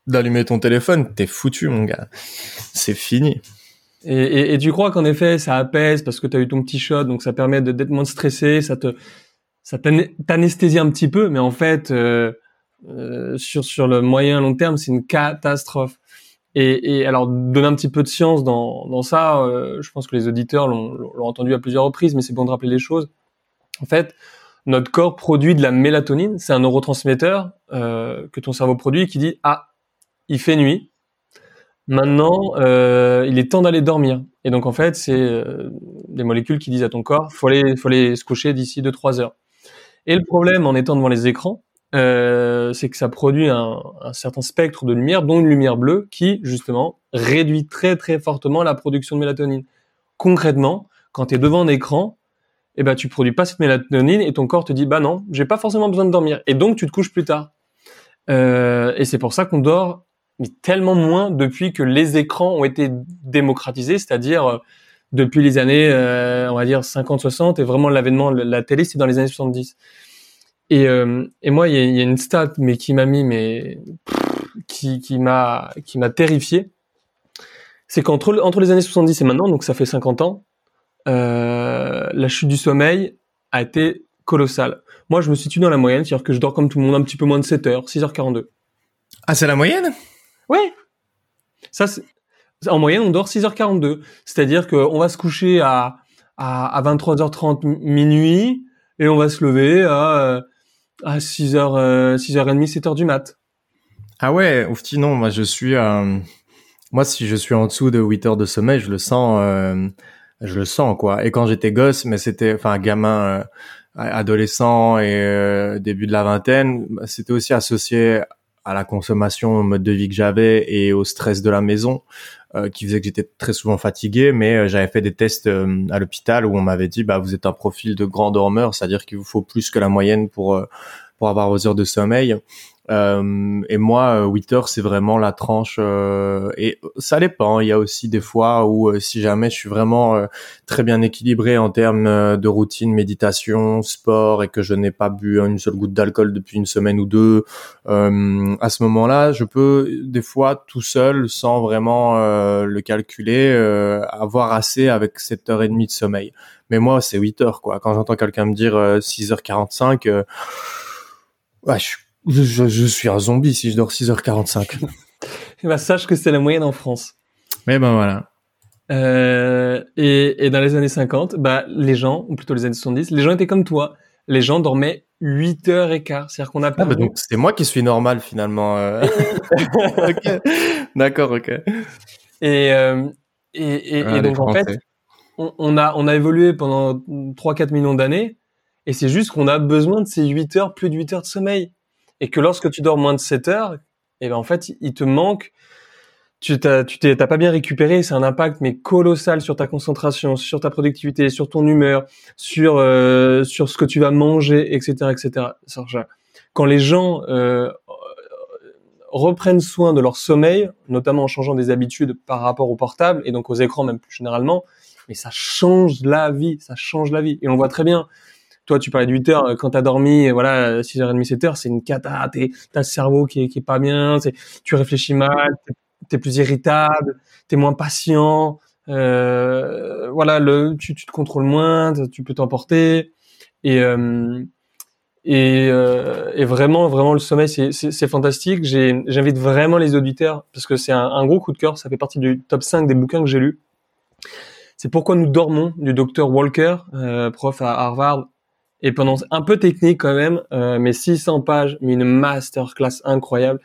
d'allumer ton téléphone, t'es foutu, mon gars. C'est fini. Et, et, et, tu crois qu'en effet, ça apaise parce que tu as eu ton petit shot, donc ça permet d'être moins stressé, ça te ça t'anesthésie un petit peu, mais en fait, euh, euh, sur sur le moyen long terme, c'est une catastrophe. Et, et, alors, donner un petit peu de science dans, dans ça, euh, je pense que les auditeurs l'ont entendu à plusieurs reprises, mais c'est bon de rappeler les choses. En fait, notre corps produit de la mélatonine, c'est un neurotransmetteur euh, que ton cerveau produit qui dit ah, il fait nuit, Maintenant, euh, il est temps d'aller dormir. Et donc en fait, c'est euh, des molécules qui disent à ton corps, faut aller, faut aller se coucher d'ici 2-3 heures. Et le problème en étant devant les écrans, euh, c'est que ça produit un, certain spectre de lumière, dont une lumière bleue, qui justement réduit très très fortement la production de mélatonine. Concrètement, quand tu es devant un écran, eh ben tu produis pas cette mélatonine et ton corps te dit bah non, j'ai pas forcément besoin de dormir. Et donc tu te couches plus tard. Et c'est pour ça qu'on dort mais tellement moins depuis que les écrans ont été démocratisés, c'est-à-dire euh, depuis les années, euh, on va dire 50-60, et vraiment l'avènement de la télé, c'est dans les années 70. Et, euh, et moi, il y, a, une stat, mais qui m'a mis, mais qui, m'a, qui m'a terrifié. C'est qu'entre entre les années 70 et maintenant, donc ça fait 50 ans, la chute du sommeil a été colossale. Moi, je me situe dans la moyenne, c'est-à-dire que je dors comme tout le monde un petit peu moins de 7 heures, 6h42. Ah, c'est la moyenne? Oui. Ça, en moyenne, on dort 6h42. C'est-à-dire qu'on va se coucher à, à, à 23h30 minuit et on va se lever à, à 6h, 6h30, 7h du mat. Ah ouais, oufti, non, moi je suis... Euh, moi, si je suis en dessous de 8 heures de sommeil, je le sens... Euh, je le sens, quoi. Et quand j'étais gosse, mais c'était... Enfin, gamin... Euh, adolescent et début de la vingtaine, bah, c'était aussi associé à la consommation, au mode de vie que j'avais et au stress de la maison. Euh, qui faisait que j'étais très souvent fatigué, mais euh, j'avais fait des tests euh, à l'hôpital où on m'avait dit bah vous êtes un profil de grand dormeur, c'est-à-dire qu'il vous faut plus que la moyenne pour pour avoir vos heures de sommeil. Euh, et moi, 8 euh, heures, c'est vraiment la tranche. Euh, et ça dépend. Il y a aussi des fois où, si jamais je suis vraiment très bien équilibré en termes de routine, méditation, sport, et que je n'ai pas bu une seule goutte d'alcool depuis une semaine ou deux, à ce moment-là, je peux des fois tout seul, sans vraiment le calculer, avoir assez avec 7 heures et demie de sommeil. Mais moi, c'est 8 heures, quoi. Quand j'entends quelqu'un me dire 6h45, ouais, je suis je, je, suis un zombie si je dors 6h45. bah, sache que c'est la moyenne en France. Mais ben voilà. Euh, et, et, dans les années 50, bah, les gens, ou plutôt les années 70, les gens étaient comme toi. Les gens dormaient 8 heures et quart. C'est-à-dire qu'on a pas. Ah, bah donc c'est moi qui suis normal finalement. Euh. D'accord, ok. Et, euh, et, et, ah, donc en fait, on, on, a, on a évolué pendant 3-4 millions d'années. Et c'est juste qu'on a besoin de ces 8 heures, plus de 8 heures de sommeil et que lorsque tu dors moins de 7 heures, et eh ben en fait, il te manque, tu t'as, tu t'es, pas bien récupéré, c'est un impact mais colossal sur ta concentration, sur ta productivité, sur ton humeur, sur euh, sur ce que tu vas manger, etc., etc. Quand les gens euh, reprennent soin de leur sommeil, notamment en changeant des habitudes par rapport au portable et donc aux écrans même plus généralement, mais ça change la vie, ça change la vie. Et on voit très bien toi, tu parlais de 8 heures, quand t'as dormi, voilà, 6h30, 7 heures, c'est une cata, t'as le cerveau qui est, pas bien, tu réfléchis mal, t'es plus irritable, t'es moins patient, euh, voilà, tu, te contrôles moins, tu peux t'emporter, et, euh, euh, vraiment, vraiment, le sommeil, c'est fantastique. J'invite vraiment les auditeurs, parce que c'est un, gros coup de cœur, ça fait partie du top 5 des bouquins que j'ai lus. C'est Pourquoi nous dormons du docteur Walker, euh, prof à Harvard, et pendant un peu technique quand même, euh, mais 600 pages, mais une masterclass incroyable.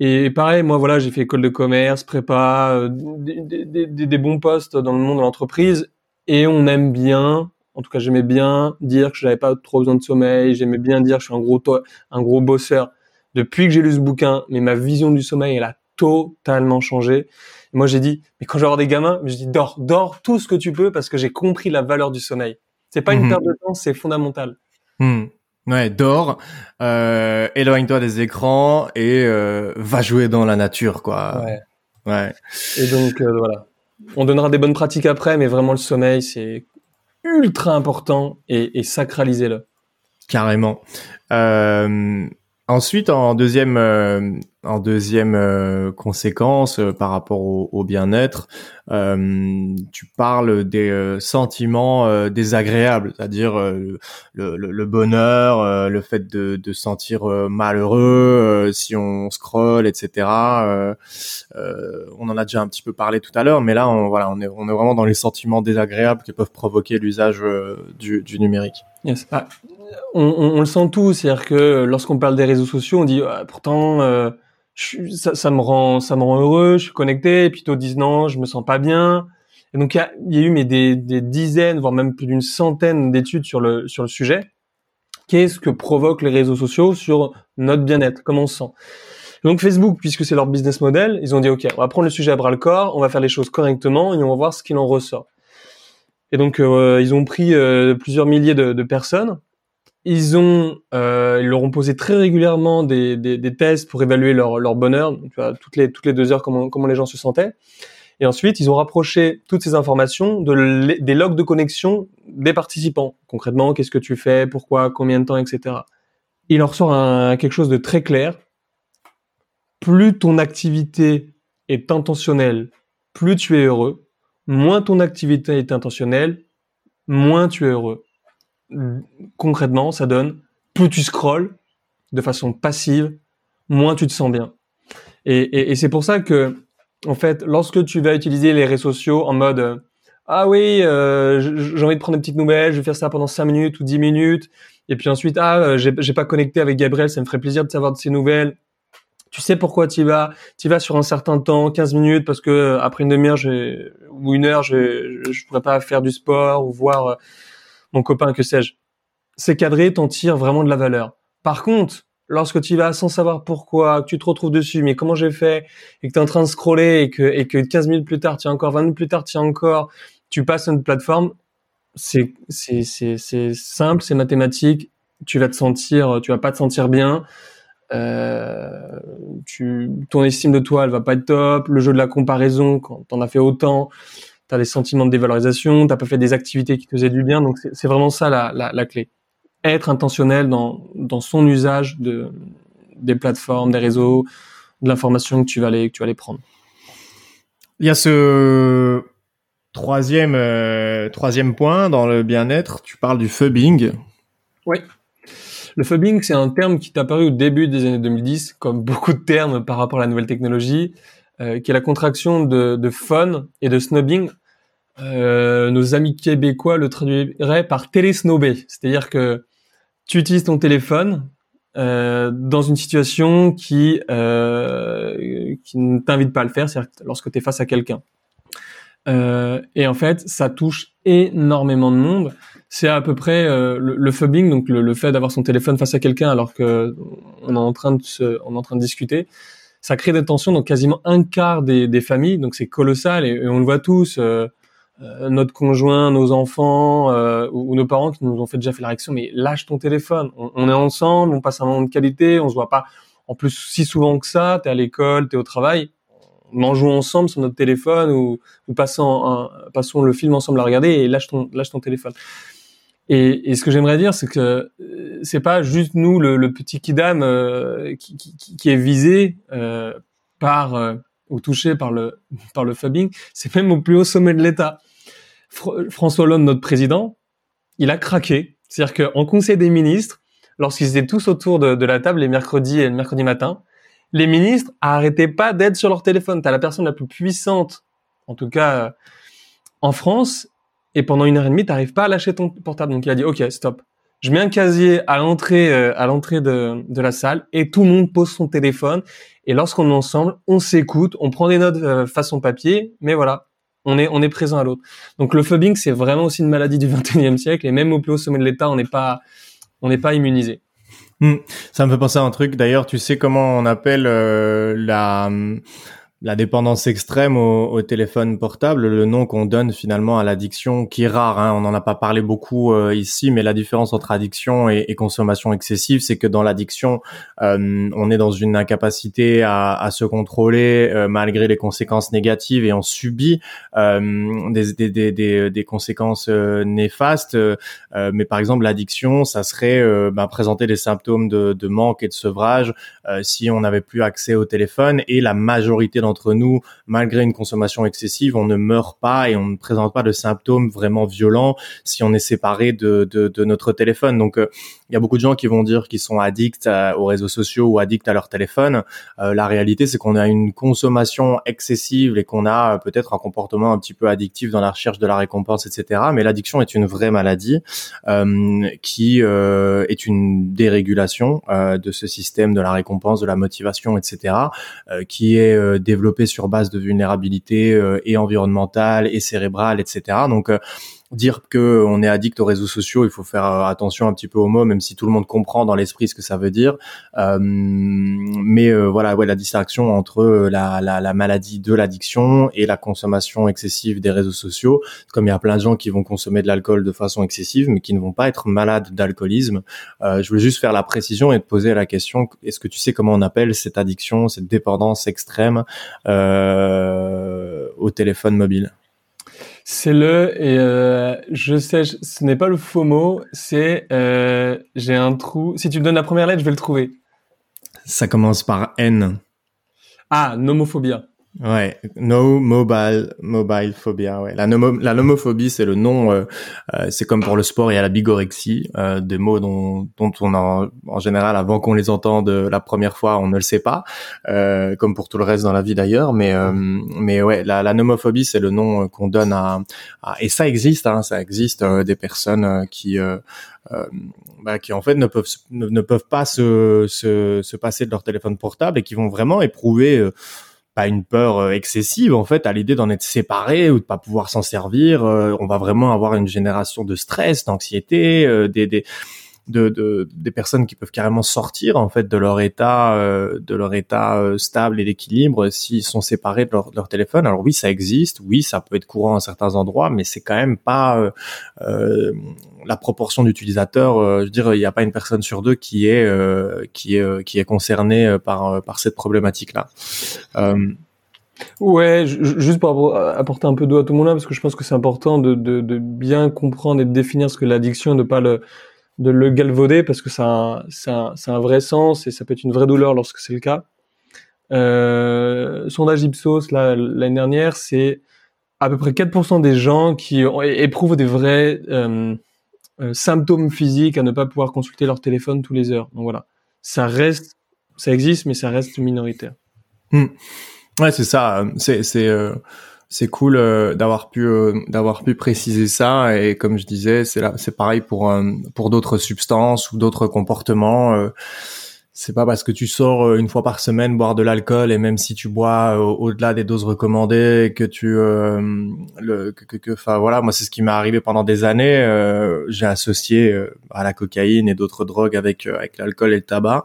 Et pareil, moi voilà, j'ai fait école de commerce, prépa, euh, des, bons postes dans le monde de l'entreprise, et on aime bien, en tout cas j'aimais bien dire que je n'avais pas trop besoin de sommeil, j'aimais bien dire que je suis un gros un gros bosseur. Depuis que j'ai lu ce bouquin, mais ma vision du sommeil elle a totalement changé. moi j'ai dit, mais quand je vais avoir des gamins, je dis dors, dors tout ce que tu peux parce que j'ai compris la valeur du sommeil. C'est pas une mhm. perte de temps, c'est fondamental. Hmm. Ouais, dors, euh, éloigne-toi des écrans et euh, va jouer dans la nature, quoi. Ouais. ouais. Et donc euh, voilà, on donnera des bonnes pratiques après, mais vraiment le sommeil c'est ultra important et, et sacralisez-le. Carrément. Ensuite, en deuxième en deuxième conséquence par rapport au, bien-être, tu parles des sentiments désagréables, c'est-à-dire le, le, bonheur, le fait de, de sentir malheureux si on scrolle, etc. on en a déjà un petit peu parlé tout à l'heure, mais là, on, voilà, on est, on est vraiment dans les sentiments désagréables que peuvent provoquer l'usage du, du numérique. Yes. Ah, on, on, le sent tous, c'est-à-dire que lorsqu'on parle des réseaux sociaux, on dit ah, pourtant ça, ça, me rend ça me rend heureux, je suis connecté, et puis d'autres disent non, je me sens pas bien. Et donc il y a, y a, eu mais des, des dizaines, voire même plus d'une centaine d'études sur le sur le sujet. Qu'est-ce que provoquent les réseaux sociaux sur notre bien-être, comment on se sent? Donc Facebook, puisque c'est leur business model, ils ont dit ok, on va prendre le sujet à bras le corps, on va faire les choses correctement et on va voir ce qu'il en ressort. Et donc euh, ils ont pris euh, plusieurs milliers de, de personnes ils ont, euh, ils leur ont posé très régulièrement des, des, des tests pour évaluer leur, leur bonheur, tu vois, toutes les toutes les deux heures comment comment les gens se sentaient. Et ensuite, ils ont rapproché toutes ces informations de des logs de connexion des participants. Concrètement, qu'est-ce que tu fais, pourquoi, combien de temps, etc. Il leur sort un, quelque chose de très clair. Plus ton activité est intentionnelle, plus tu es heureux. Moins ton activité est intentionnelle, moins tu es heureux concrètement, ça donne plus tu scrolles de façon passive, moins tu te sens bien. Et, c'est pour ça que, en fait, lorsque tu vas utiliser les réseaux sociaux en mode euh, ah oui, euh, j'ai envie de prendre des petites nouvelles, je vais faire ça pendant 5 minutes ou 10 minutes, et puis ensuite ah euh, j'ai pas connecté avec Gabriel, ça me ferait plaisir de savoir de ses nouvelles. Tu sais pourquoi tu vas, tu vas sur un certain temps, 15 minutes, parce que après une demi-heure ou une heure, je, je pourrais pas faire du sport ou voir mon copain, que sais-je. C'est cadré, t'en tires vraiment de la valeur. Par contre, lorsque tu vas sans savoir pourquoi, que tu te retrouves dessus, mais comment j'ai fait, et que tu es en train de scroller, et que, et que 15 minutes plus tard, tu encore 20 minutes plus tard, tu encore, tu passes à une plateforme, c'est, c'est simple, c'est mathématique, tu vas te sentir, tu vas pas te sentir bien, euh, tu, ton estime de toi, elle va pas être top, le jeu de la comparaison, quand t'en as fait autant, tu des sentiments de dévalorisation, t'as pas fait des activités qui te faisaient du bien. Donc c'est vraiment ça la, la, la, clé. Être intentionnel dans, dans son usage de, des plateformes, des réseaux, de l'information que tu vas aller que tu vas aller prendre. Il y a ce troisième euh, troisième point dans le bien-être. Tu parles du phubbing. Oui. Le phubbing, c'est un terme qui est apparu au début des années 2010, comme beaucoup de termes par rapport à la nouvelle technologie, euh, qui est la contraction de, de fun et de snubbing euh, nos amis québécois le traduiraient par télésnobé, c'est-à-dire que tu utilises ton téléphone euh, dans une situation qui euh, qui ne t'invite pas à le faire, c'est-à-dire lorsque tu es face à quelqu'un. Et en fait, ça touche énormément de monde. C'est à peu près le, le phubbing, donc le, fait d'avoir son téléphone face à quelqu'un alors que on est en train de se, on est en train de discuter. Ça crée des tensions dans quasiment un quart des, familles, donc c'est colossal et, on le voit tous. Notre conjoint, nos enfants euh, ou, nos parents qui nous ont fait déjà fait la réaction, mais lâche ton téléphone. On, est ensemble, on passe un moment de qualité, on se voit pas en plus si souvent que ça. T'es à l'école, t'es au travail, joue ensemble sur notre téléphone ou, ou passons, passons le film ensemble à regarder et lâche ton, lâche ton téléphone. Et, et, ce que j'aimerais dire, c'est que euh, c'est pas juste nous, le, le petit kidam euh, qui, qui, qui, est visé euh, par ou touché par le par le phubbing, c'est même au plus haut sommet de l'État. François Hollande, notre président, il a craqué. C'est-à-dire qu'en Conseil des ministres, lorsqu'ils étaient tous autour de, la table les mercredis et le mercredi matin, les ministres arrêtaient pas d'être sur leur téléphone. T'as la personne la plus puissante, en tout cas euh, en France, et pendant une heure et demie, t'arrives pas à lâcher ton portable. Donc il a dit, ok, stop. Je mets un casier à l'entrée euh, à l'entrée de, de, la salle et tout le monde pose son téléphone. Et lorsqu'on est ensemble, on s'écoute, on prend des notes euh, façon papier, mais voilà, on est on est présent à l'autre. Donc le phubbing c'est vraiment aussi une maladie du 21e siècle et même au plus haut sommet de l'État on n'est pas on n'est pas immunisé. Hmm. Ça me fait penser à un truc. D'ailleurs, tu sais comment on appelle euh, la la dépendance extrême au, téléphone portable, le nom qu'on donne finalement à l'addiction, qui est rare, hein, on n'en a pas parlé beaucoup euh, ici, mais la différence entre addiction et, consommation excessive, c'est que dans l'addiction, euh, on est dans une incapacité à, se contrôler euh, malgré les conséquences négatives et on subit des, conséquences néfastes. mais par exemple, l'addiction, ça serait bah, présenter des symptômes de, de, manque et de sevrage si on n'avait plus accès au téléphone et la majorité entre nous, malgré une consommation excessive, on ne meurt pas et on ne présente pas de symptômes vraiment violents si on est séparé de, de, notre téléphone. Donc, euh, il y a beaucoup de gens qui vont dire qu'ils sont addicts aux réseaux sociaux ou addicts à leur téléphone. Euh, la réalité, c'est qu'on a une consommation excessive et qu'on a euh, peut-être un comportement un petit peu addictif dans la recherche de la récompense, etc. Mais l'addiction est une vraie maladie qui est une dérégulation de ce système de la récompense, de la motivation, etc. qui est développé développé sur base de vulnérabilité euh, et environnementale et cérébrale, etc. Donc euh, dire que on est addict aux réseaux sociaux, il faut faire euh, attention un petit peu aux mots, même si tout le monde comprend dans l'esprit ce que ça veut dire. Euh, mais euh, voilà, ouais, la distinction entre la, la, la maladie de l'addiction et la consommation excessive des réseaux sociaux. Comme il y a plein de gens qui vont consommer de l'alcool de façon excessive, mais qui ne vont pas être malades d'alcoolisme. je voulais juste faire la précision et te poser la question est-ce que tu sais comment on appelle cette addiction, cette dépendance extrême au téléphone mobile? C'est le et euh, je sais, ce n'est pas le faux mot, c'est euh, j'ai un trou. Si tu me donnes la première lettre, je vais le trouver. Ça commence par N. Ah, nomophobia. Ouais, no mobile mobile phobia. Ouais, la, nomo, la nomophobie, c'est le nom. Euh, euh, c'est comme pour le sport, il y a la bigorexie, euh, des mots dont, dont on a en général avant qu'on les entende la première fois, on ne le sait pas, euh, comme pour tout le reste dans la vie d'ailleurs. Mais euh, mais ouais, la, la nomophobie, c'est le nom qu'on donne à, à, et ça existe, hein, ça existe des personnes qui bah, qui en fait ne peuvent ne, ne peuvent pas se, se, se passer de leur téléphone portable et qui vont vraiment éprouver pas une peur euh, excessive en fait à l'idée d'en être séparé ou de pas pouvoir s'en servir. Euh, on va vraiment avoir une génération de stress, d'anxiété, euh, des, des de, de, des personnes qui peuvent carrément sortir en fait de leur état de leur état stable et d'équilibre s'ils sont séparés de leur, de leur, téléphone. Alors oui, ça existe, oui, ça peut être courant à certains endroits, mais c'est quand même pas la proportion d'utilisateurs, euh, je veux dire, il n'y a pas une personne sur deux qui est euh, qui est euh, qui est concernée par par cette problématique-là. Ouais, juste pour apporter un peu d'eau à tout le monde là, parce que je pense que c'est important de, de, de, bien comprendre et de définir ce que l'addiction, de pas le de le galvauder, parce que ça c'est un, un, vrai sens et ça peut être une vraie douleur lorsque c'est le cas. Euh, sondage Ipsos l'année dernière, c'est à peu près 4% des gens qui éprouvent des vrais euh, euh, symptômes physiques à ne pas pouvoir consulter leur téléphone tous les heures. Donc voilà, ça reste, ça existe, mais ça reste minoritaire. Hmm. Ouais, c'est ça. C'est c'est c'est cool euh, d'avoir pu d'avoir pu préciser ça. Et comme je disais, c'est là, c'est pareil pour pour d'autres substances ou d'autres comportements. C'est pas parce que tu sors euh, une fois par semaine boire de l'alcool et même si tu bois euh, au-delà des doses recommandées que tu euh, le que enfin voilà moi c'est ce qui m'est arrivé pendant des années j'ai associé à la cocaïne et d'autres drogues avec avec l'alcool et le tabac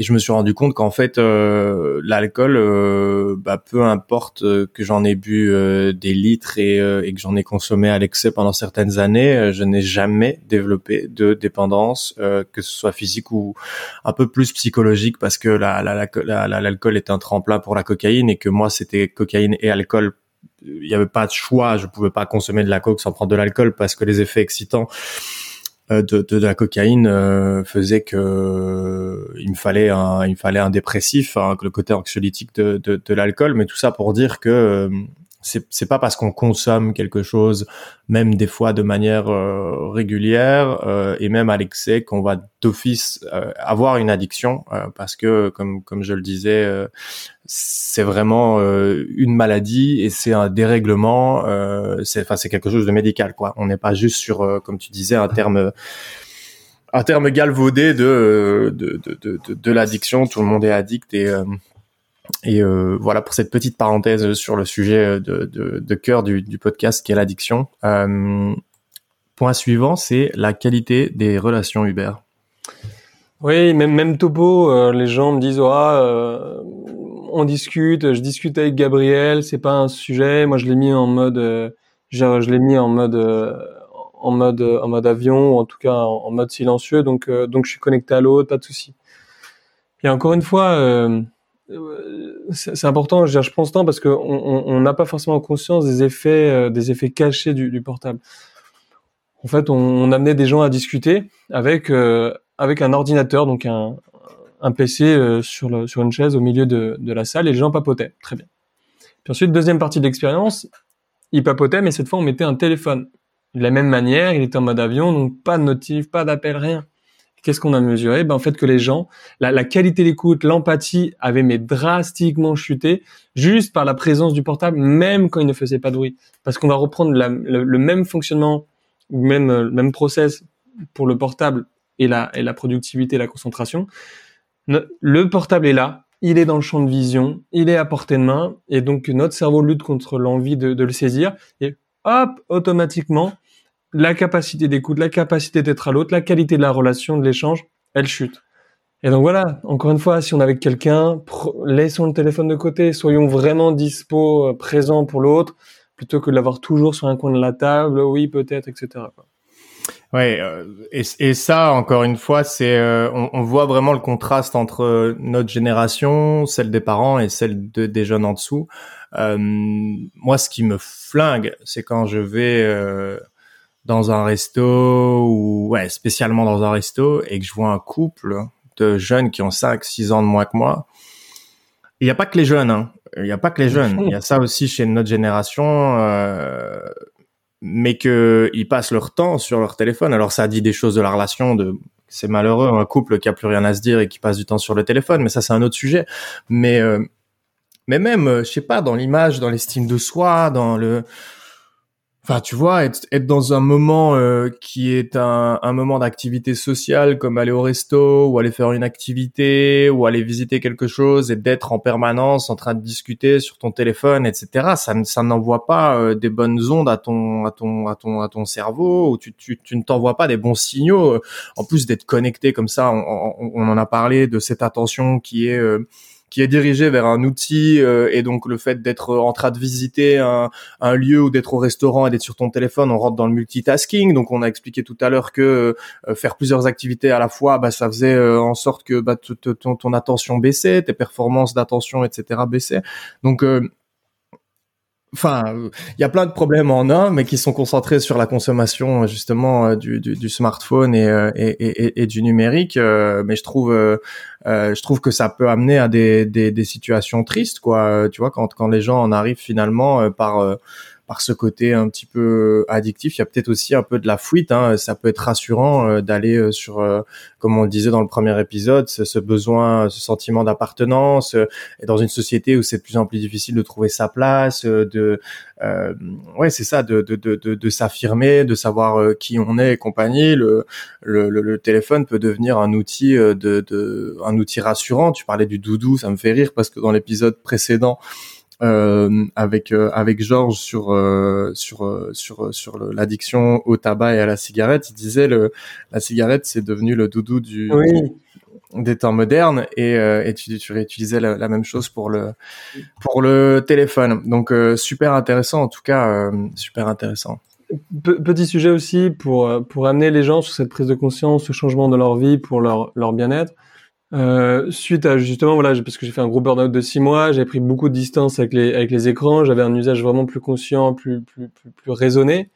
et je me suis rendu compte qu'en fait, euh, l'alcool, euh, bah, peu importe euh, que j'en ai bu des litres et, et que j'en ai consommé à l'excès pendant certaines années, je n'ai jamais développé de dépendance, que ce soit physique ou un peu plus psychologique, parce que l'alcool la, la, la, est un tremplin pour la cocaïne et que moi, c'était cocaïne et alcool. Il n'y avait pas de choix, je pouvais pas consommer de la coke sans prendre de l'alcool parce que les effets excitants euh, de, de, la cocaïne euh, faisait que euh, il me fallait un il me fallait un dépressif, hein, le côté anxiolytique de, de, de l'alcool, mais tout ça pour dire que c'est pas parce qu'on consomme quelque chose, même des fois de manière euh, régulière euh, et même à l'excès, qu'on va d'office euh, avoir une addiction, parce que comme comme je le disais, c'est vraiment une maladie et c'est un dérèglement. c'est enfin c'est quelque chose de médical quoi. On n'est pas juste sur comme tu disais un terme un terme galvaudé de de, de, de, de l'addiction. Tout le monde est addict et et euh, voilà pour cette petite parenthèse sur le sujet de, cœur du, podcast qui est l'addiction. Euh, point suivant, c'est la qualité des relations Uber. Oui, même même topo, euh, les gens me disent ah, on discute, je discute avec Gabriel, c'est pas un sujet. Moi, je l'ai mis en mode, je, l'ai mis en mode en mode en mode avion ou en tout cas en, en mode silencieux, donc donc je suis connecté à l'autre, pas de souci. Et encore une fois c'est important, je, je ce temps parce qu'on n'a pas forcément conscience des effets, euh, des effets cachés du, portable. En fait, on, amenait des gens à discuter avec euh, un ordinateur, donc un, PC euh, sur une chaise au milieu de, de la salle, et les gens papotaient. Très bien. Puis ensuite, deuxième partie de l'expérience, ils papotaient, mais cette fois, on mettait un téléphone. De la même manière, il était en mode avion, donc pas de notif, pas d'appel, rien. Qu'est-ce qu'on a mesuré? Ben en fait que les gens, la, qualité d'écoute, l'empathie avait mais drastiquement chuté juste par la présence du portable, même quand il ne faisait pas de bruit. Parce qu'on va reprendre le, même fonctionnement ou même le même process pour le portable et la, et la productivité, la concentration. Le portable est là, il est dans le champ de vision, il est à portée de main, et donc notre cerveau lutte contre l'envie de, de le saisir, et hop, automatiquement, la capacité d'écoute, la capacité d'être à l'autre, la qualité de la relation, de l'échange, elle chute. Et donc voilà, encore une fois, si on est avec quelqu'un, laissons le téléphone de côté, soyons vraiment dispo, euh, présents pour l'autre, plutôt que de l'avoir toujours sur un coin de la table, oui peut-être, etc. Ouais, euh, et, ça, encore une fois, c'est euh, on, voit vraiment le contraste entre notre génération, celle des parents et celle de, des jeunes en dessous. Moi, ce qui me flingue, c'est quand je vais dans un resto ou ouais, spécialement dans un resto et que je vois un couple de jeunes qui ont 5 6 ans de moins que moi. Il n'y a pas que les jeunes hein. Il n'y a pas que les jeunes, il y a ça aussi chez notre génération euh, mais que ils passent leur temps sur leur téléphone. Alors ça dit des choses de la relation de c'est malheureux un couple qui a plus rien à se dire et qui passe du temps sur le téléphone, mais ça c'est un autre sujet. Mais euh, mais même euh, je sais pas dans l'image, dans l'estime de soi, dans le Enfin, tu vois, être, être dans un moment euh, qui est un, un moment d'activité sociale, comme aller au resto ou aller faire une activité ou aller visiter quelque chose et d'être en permanence en train de discuter sur ton téléphone, etc. Ça, ça n'envoie pas euh, des bonnes ondes à ton, à ton, à ton, à ton cerveau. Ou tu, tu, tu ne t'envoies pas des bons signaux. En plus d'être connecté comme ça, on, on, on, en a parlé de cette attention qui est euh, qui est dirigé vers un outil euh, et donc le fait d'être en train de visiter un, un lieu ou d'être au restaurant et d'être sur ton téléphone, on rentre dans le multitasking. Donc on a expliqué tout à l'heure que euh, faire plusieurs activités à la fois, bah, ça faisait euh, en sorte que bah, ton, ton, attention baissait, tes performances d'attention, etc. baissaient. Donc Enfin, il y a plein de problèmes en un, mais qui sont concentrés sur la consommation justement du, du, du smartphone et, et, et, et, du numérique. mais je trouve, je trouve que ça peut amener à des, des, des, situations tristes, quoi. Tu vois, quand quand les gens en arrivent finalement par par ce côté un petit peu addictif. Il y a peut-être aussi un peu de la fuite. Hein. Ça peut être rassurant euh, d'aller euh, sur, euh, comme on le disait dans le premier épisode, ce, besoin, ce sentiment d'appartenance. et dans une société où c'est de plus en plus difficile de trouver sa place, de, ouais, c'est ça, de, de, de, de, s'affirmer, de savoir qui on est et compagnie. Le, le, le, téléphone peut devenir un outil de, de, un outil rassurant. Tu parlais du doudou, ça me fait rire parce que dans l'épisode précédent, euh, avec euh, avec Georges sur euh, sur sur sur l'addiction au tabac et à la cigarette. Il disait le la cigarette c'est devenu le doudou du, des temps modernes et, et tu, tu réutilisais la, la, même chose pour le pour le téléphone. Donc super intéressant en tout cas super intéressant. Petit sujet aussi pour pour amener les gens sur cette prise de conscience, ce changement de leur vie pour leur leur bien-être. Euh, suite à justement voilà parce que j'ai fait un gros burn-out de six mois, j'avais pris beaucoup de distance avec les avec les écrans, j'avais un usage vraiment plus conscient, plus plus plus, plus raisonné.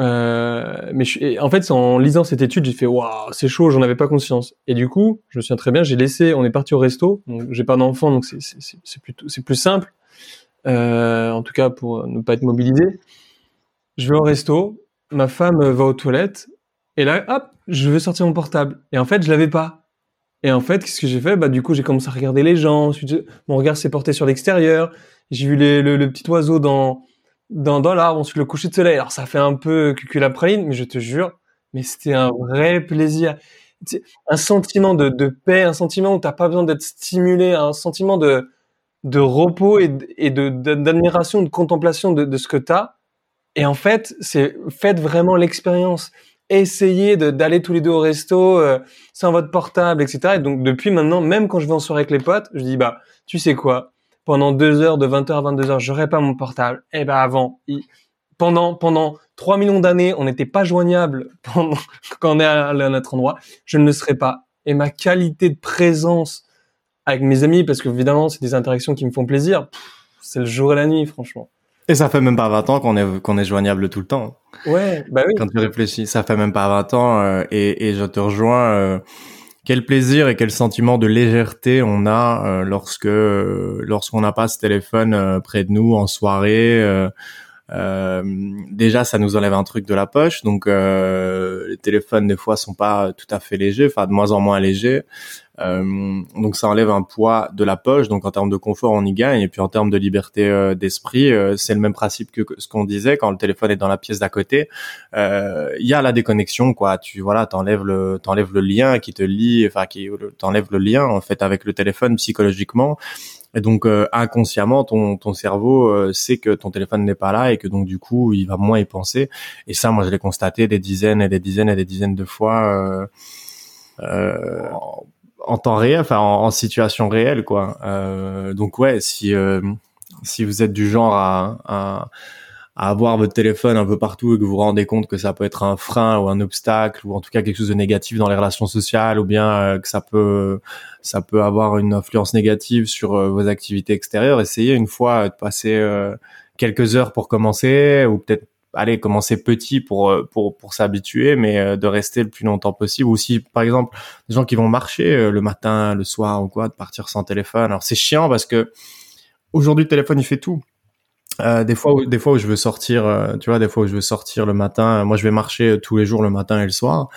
Euh, mais je, en fait, en lisant cette étude, j'ai fait waouh, c'est chaud, j'en avais pas conscience. Et du coup, je me souviens très bien, j'ai laissé, on est parti au resto. Donc, j'ai pas d'enfant, donc c'est c'est plutôt c'est plus simple. Euh, en tout cas, pour ne pas être mobilisé. Je vais au resto, ma femme va aux toilettes, et là, hop, je veux sortir mon portable. Et en fait, je l'avais pas. Et en fait, qu'est-ce que j'ai fait? Bah du coup, j'ai commencé à regarder les gens. Mon regard s'est porté sur l'extérieur. J'ai vu le, petit oiseau dans dans, l'arbre. Ensuite, le coucher de soleil. Alors ça fait un peu cuculapraline, mais je te jure, mais c'était un vrai plaisir. Un sentiment de, de paix, un sentiment où t'as pas besoin d'être stimulé, un sentiment de de repos et, et de d'admiration, de, contemplation de, de ce que t'as. Et en fait, c'est faites vraiment l'expérience essayez d'aller tous les deux au resto euh, sans votre portable, etc. Et donc depuis maintenant, même quand je vais en soirée avec les potes, je dis bah tu sais quoi, pendant deux heures de 20h à 22h, j'aurai pas mon portable. Eh ben avant, pendant pendant 3 millions d'années, on n'était pas joignable pendant, quand on est à, notre endroit. Je ne le serai pas. Et ma qualité de présence avec mes amis, parce que évidemment c'est des interactions qui me font plaisir, c'est le jour et la nuit, franchement. Et ça fait même pas 20 ans qu'on est qu'on est joignable tout le temps. Ouais, bah oui. Quand tu réfléchis, ça fait même pas 20 ans euh, et, et je te rejoins. Euh, quel plaisir et quel sentiment de légèreté on a euh, lorsque lorsqu'on n'a pas ce téléphone près de nous en soirée. déjà, ça nous enlève un truc de la poche, donc les téléphones des fois sont pas tout à fait légers, enfin de moins en moins légers. Euh, donc ça enlève un poids de la poche. Donc en termes de confort, on y gagne. Et puis en termes de liberté euh, d'esprit, euh, c'est le même principe que, ce qu'on disait quand le téléphone est dans la pièce d'à côté. Il y a la déconnexion, quoi. Tu voilà, t'enlèves le t'enlèves le lien qui te lie, enfin qui t'enlève le lien en fait avec le téléphone psychologiquement. Et donc inconsciemment, ton ton cerveau sait que ton téléphone n'est pas là et que donc du coup, il va moins y penser. Et ça, moi, je l'ai constaté des dizaines et des dizaines et des dizaines de fois. Euh, en temps réel, enfin en, situation réelle, quoi. Euh, donc ouais, si euh, si vous êtes du genre à, à, avoir votre téléphone un peu partout et que vous vous rendez compte que ça peut être un frein ou un obstacle ou en tout cas quelque chose de négatif dans les relations sociales ou bien euh, que ça peut ça peut avoir une influence négative sur vos activités extérieures, essayez une fois de passer quelques heures pour commencer ou peut-être allez commencer petit pour euh, pour pour s'habituer mais euh, de rester le plus longtemps possible. Ou si par exemple des gens qui vont marcher euh, le matin le soir ou quoi de partir sans téléphone. Alors c'est chiant parce que aujourd'hui le téléphone il fait tout. Euh, des fois où, des fois où je veux sortir tu vois des fois où je veux sortir le matin moi je vais marcher tous les jours le matin et le soir.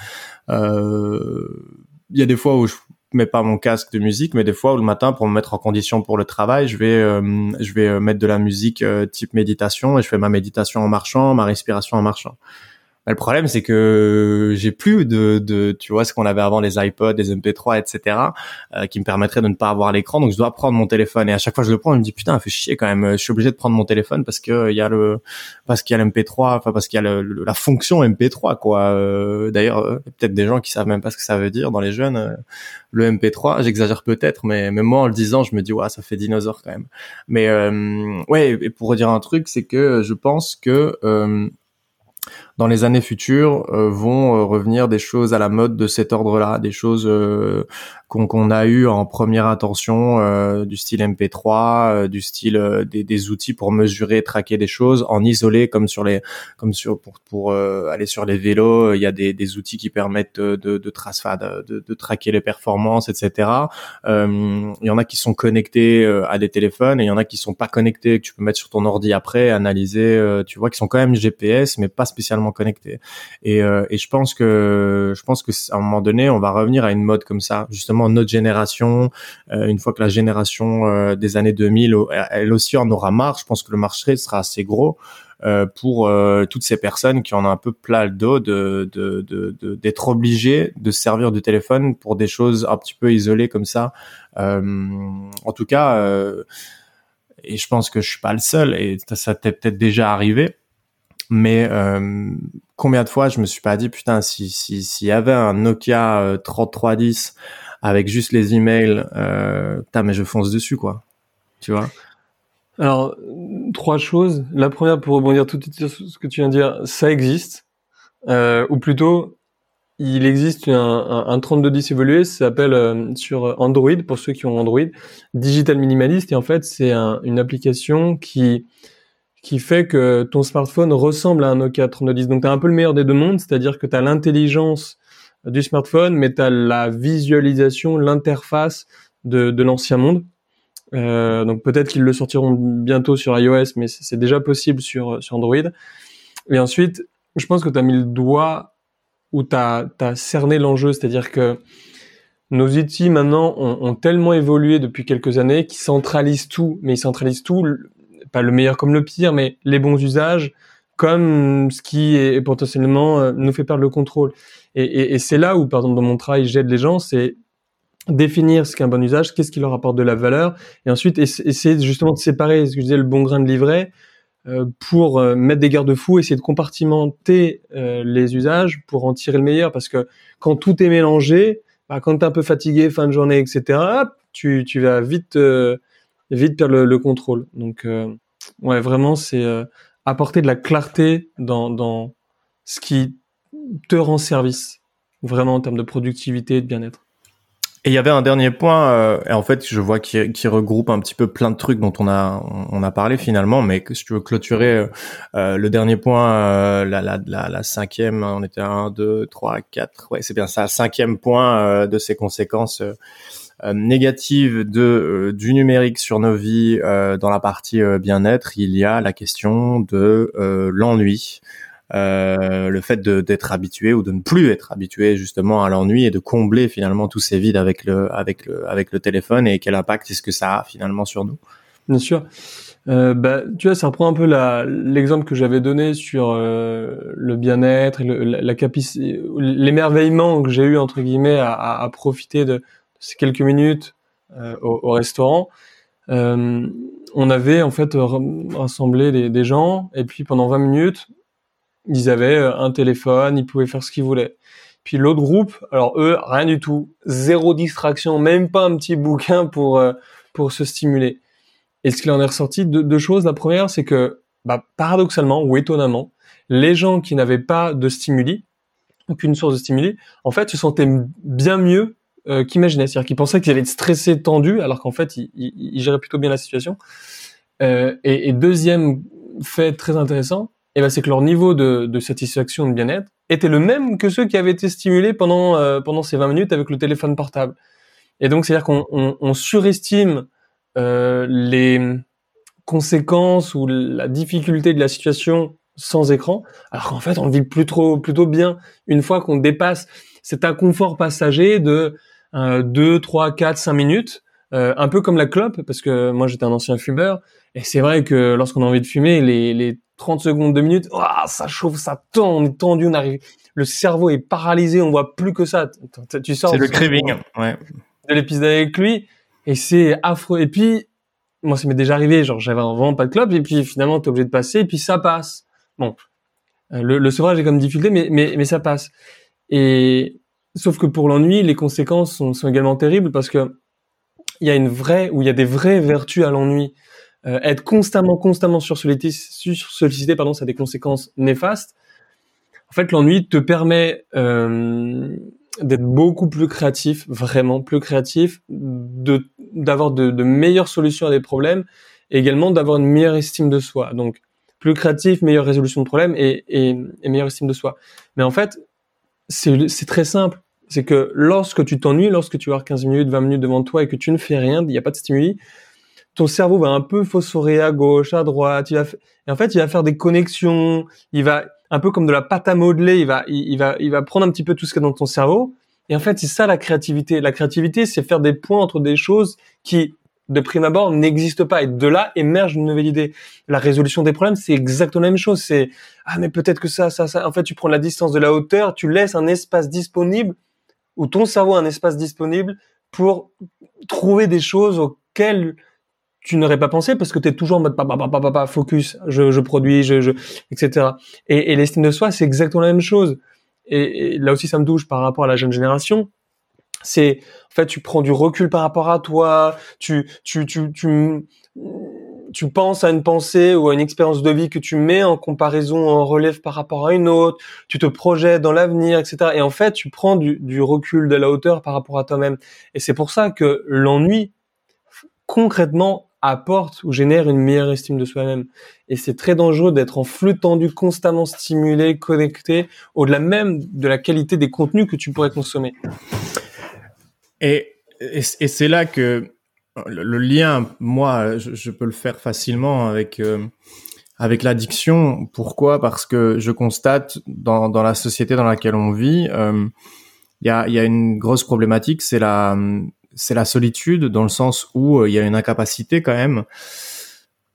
Il y a des fois où je mets pas mon casque de musique, mais des fois le matin pour me mettre en condition pour le travail, je vais euh, je vais euh, mettre de la musique euh, type méditation et je fais ma méditation en marchant, ma respiration en marchant. Bah, le problème, c'est que j'ai plus de, de, tu vois, ce qu'on avait avant, les iPods, les MP3, etc., euh, qui me permettraient de ne pas avoir l'écran. Donc, je dois prendre mon téléphone. Et à chaque fois que je le prends, je me dis putain, fait chier quand même. Je suis obligé de prendre mon téléphone parce que il y a le, parce qu'il y a l'MP3, enfin parce qu'il y a la fonction MP3, quoi. Euh, D'ailleurs, euh, peut-être des gens qui savent même pas ce que ça veut dire dans les jeunes. Euh, le MP3, j'exagère peut-être, mais même moi en le disant, je me dis ouais, ça fait dinosaure quand même. Mais ouais, et pour redire un truc, c'est que je pense que dans les années futures euh, vont euh, revenir des choses à la mode de cet ordre-là, des choses euh, qu'on a eu en première intention euh, du style MP3, euh, du style euh, des, des, outils pour mesurer, traquer des choses en isolé comme sur les comme sur pour pour aller sur les vélos, il y a des, des outils qui permettent de de, de, de, de traquer les performances, etc. il y en a qui sont connectés à des téléphones et il y en a qui sont pas connectés que tu peux mettre sur ton ordi après, analyser, tu vois, qui sont quand même GPS mais pas spécialement connectés. Et, et je pense que je pense que à un moment donné, on va revenir à une mode comme ça, justement notre génération, euh, une fois que la génération euh, des années 2000, elle aussi en aura marre, je pense que le marché sera assez gros. Euh, pour toutes ces personnes qui en ont un peu plat le dos de d'être obligées de se servir du téléphone pour des choses un petit peu isolées comme ça. en tout cas, et je pense que je suis pas le seul, et ça, t'est peut-être déjà arrivé. Mais combien de fois je me suis pas dit putain si s'il y avait un Nokia 3310 avec juste les emails, euh, mais je fonce dessus, quoi. Tu vois? Alors, trois choses. La première, pour rebondir tout de suite sur ce que tu viens de dire, ça existe. Euh, ou plutôt, il existe un, un, un 3210 évolué, ça s'appelle euh, sur Android, pour ceux qui ont Android, Digital Minimalist, et en fait, c'est une application qui qui fait que ton smartphone ressemble à un Nokia 3210. Donc, tu as un peu le meilleur des deux mondes, c'est-à-dire que tu as l'intelligence du smartphone, mais tu as la visualisation, l'interface de, l'ancien monde. Euh, donc peut-être qu'ils le sortiront bientôt sur iOS, mais c'est déjà possible sur, sur Android. Et ensuite, je pense que tu as mis le doigt où tu as, cerné l'enjeu, c'est-à-dire que nos outils maintenant ont, ont, tellement évolué depuis quelques années qu'ils centralisent tout, mais ils centralisent tout, le meilleur comme le pire, mais les bons usages, comme ce qui est potentiellement euh, nous fait perdre le contrôle. Et, c'est là où, par exemple, dans mon travail, j'aide les gens, c'est définir ce qu'est un bon usage, qu'est-ce qui leur apporte de la valeur, et ensuite essayer justement de séparer, ce que je disais, le bon grain de livret, euh, pour euh, mettre des garde-fous, essayer de compartimenter les usages pour en tirer le meilleur, parce que quand tout est mélangé, bah, quand tu es un peu fatigué, fin de journée, etc., tu, vas vite, perdre le contrôle. Donc, ouais, vraiment, c'est apporter de la clarté dans, dans ce qui te rend service, vraiment en termes de productivité et de bien-être. Et il y avait un dernier point, euh, et en fait, je vois qui, regroupe un petit peu plein de trucs dont on a on a parlé finalement, mais si tu veux clôturer euh, euh le dernier point, euh, la, la, la, cinquième, on était à 1, 2, 3, 4, ouais, c'est bien ça, cinquième point euh, de ces conséquences euh, négative de euh, du numérique sur nos vies euh, dans la partie bien-être, il y a la question de l'ennui. Euh, le fait d'être habitué ou de ne plus être habitué justement à l'ennui et de combler finalement tous ces vides avec le avec le avec le téléphone et quel impact est-ce que ça a finalement sur nous? Bien sûr. Euh, bah, tu vois, ça reprend un peu l'exemple que j'avais donné sur le bien-être la, la l'émerveillement que j'ai eu entre guillemets à, à, à profiter de, ces quelques minutes euh, au, au, restaurant. on avait en fait rassemblé des, gens et puis pendant 20 minutes, ils avaient un téléphone, ils pouvaient faire ce qu'ils voulaient. Puis l'autre groupe, alors eux, rien du tout, zéro distraction, même pas un petit bouquin pour pour se stimuler. Et ce qu'il en est ressorti, deux, deux choses. La première, c'est que bah, paradoxalement ou étonnamment, les gens qui n'avaient pas de stimuli, aucune source de stimuli, en fait, se sentaient bien mieux euh, qu'imaginaient. C'est-à-dire qu'ils pensaient qu'ils allaient être stressés, tendus, alors qu'en fait, ils, géraient plutôt bien la situation. Euh, et, deuxième fait très intéressant, eh ben, c'est que leur niveau de, de satisfaction, de bien-être, était le même que ceux qui avaient été stimulés pendant euh, ces 20 minutes avec le téléphone portable. Et donc, c'est-à-dire qu'on on, on surestime euh, les conséquences ou la difficulté de la situation sans écran, alors qu'en fait on vit plutôt bien une fois qu'on dépasse cet inconfort passager de 2, 3, 4, 5 minutes, euh, un peu comme la clope, parce que moi j'étais un ancien fumeur, et c'est vrai que lorsqu'on a envie de fumer, les, les 30 secondes, 2 minutes, oh, ça chauffe, ça tend, on est tendu, on arrive, le cerveau est paralysé, on voit plus que ça. Tu sors. C'est le craving, ouais. De l'épisode avec lui, et c'est affreux. Et puis, moi, ça m'est déjà arrivé, genre j'avais vraiment pas de clope, et puis finalement t'es obligé de passer, et puis ça passe. Bon, euh, le, le sevrage est comme difficulté, mais, mais, mais ça passe. Et sauf que pour l'ennui, les conséquences sont, également terribles parce que il y a une vraie ou il y a des vraies vertus à l'ennui. Euh, être constamment, constamment sur sollicité, pardon, ça a des conséquences néfastes. En fait, l'ennui te permet euh, d'être beaucoup plus créatif, vraiment plus créatif, de d'avoir de, de meilleures solutions à des problèmes, et également d'avoir une meilleure estime de soi. Donc plus créatif, meilleure résolution de problèmes et, et, et meilleure estime de soi. Mais en fait, c'est très simple. C'est que lorsque tu t'ennuies, lorsque tu as 15 minutes, 20 minutes devant toi et que tu ne fais rien, il n'y a pas de stimuli, ton cerveau va un peu phosphorer à gauche, à droite, il va et en fait, il va faire des connexions, il va un peu comme de la pâte à modeler, il va il, va il va prendre un petit peu tout ce qu'il y a dans ton cerveau et en fait, c'est ça la créativité. La créativité, c'est faire des points entre des choses qui de prime abord n'existe pas et de là émerge une nouvelle idée. La résolution des problèmes, c'est exactement la même chose. C'est ah mais peut-être que ça, ça, ça. En fait, tu prends la distance de la hauteur, tu laisses un espace disponible ou ton cerveau a un espace disponible pour trouver des choses auxquelles tu n'aurais pas pensé parce que tu es toujours en mode papa, papa, papa, focus, je, je produis, je, je, etc. Et, l'estime de soi, c'est exactement la même chose. Et, et là aussi, ça me touche par rapport à la jeune génération c'est en fait tu prends du recul par rapport à toi, tu tu tu tu tu penses à une pensée ou à une expérience de vie que tu mets en comparaison, en relève par rapport à une autre, tu te projettes dans l'avenir, etc. Et en fait, tu prends du, du recul, de la hauteur par rapport à toi-même. Et c'est pour ça que l'ennui, concrètement, apporte ou génère une meilleure estime de soi-même. Et c'est très dangereux d'être en flux tendu, constamment stimulé, connecté, au-delà même de la qualité des contenus que tu pourrais consommer. Et, et, c'est là que le, lien, moi, je, peux le faire facilement avec euh, avec l'addiction. Pourquoi? Parce que je constate dans, dans la société dans laquelle on vit, euh, il y, a, y a une grosse problématique, c'est la c'est la solitude dans le sens où euh, il y a une incapacité quand même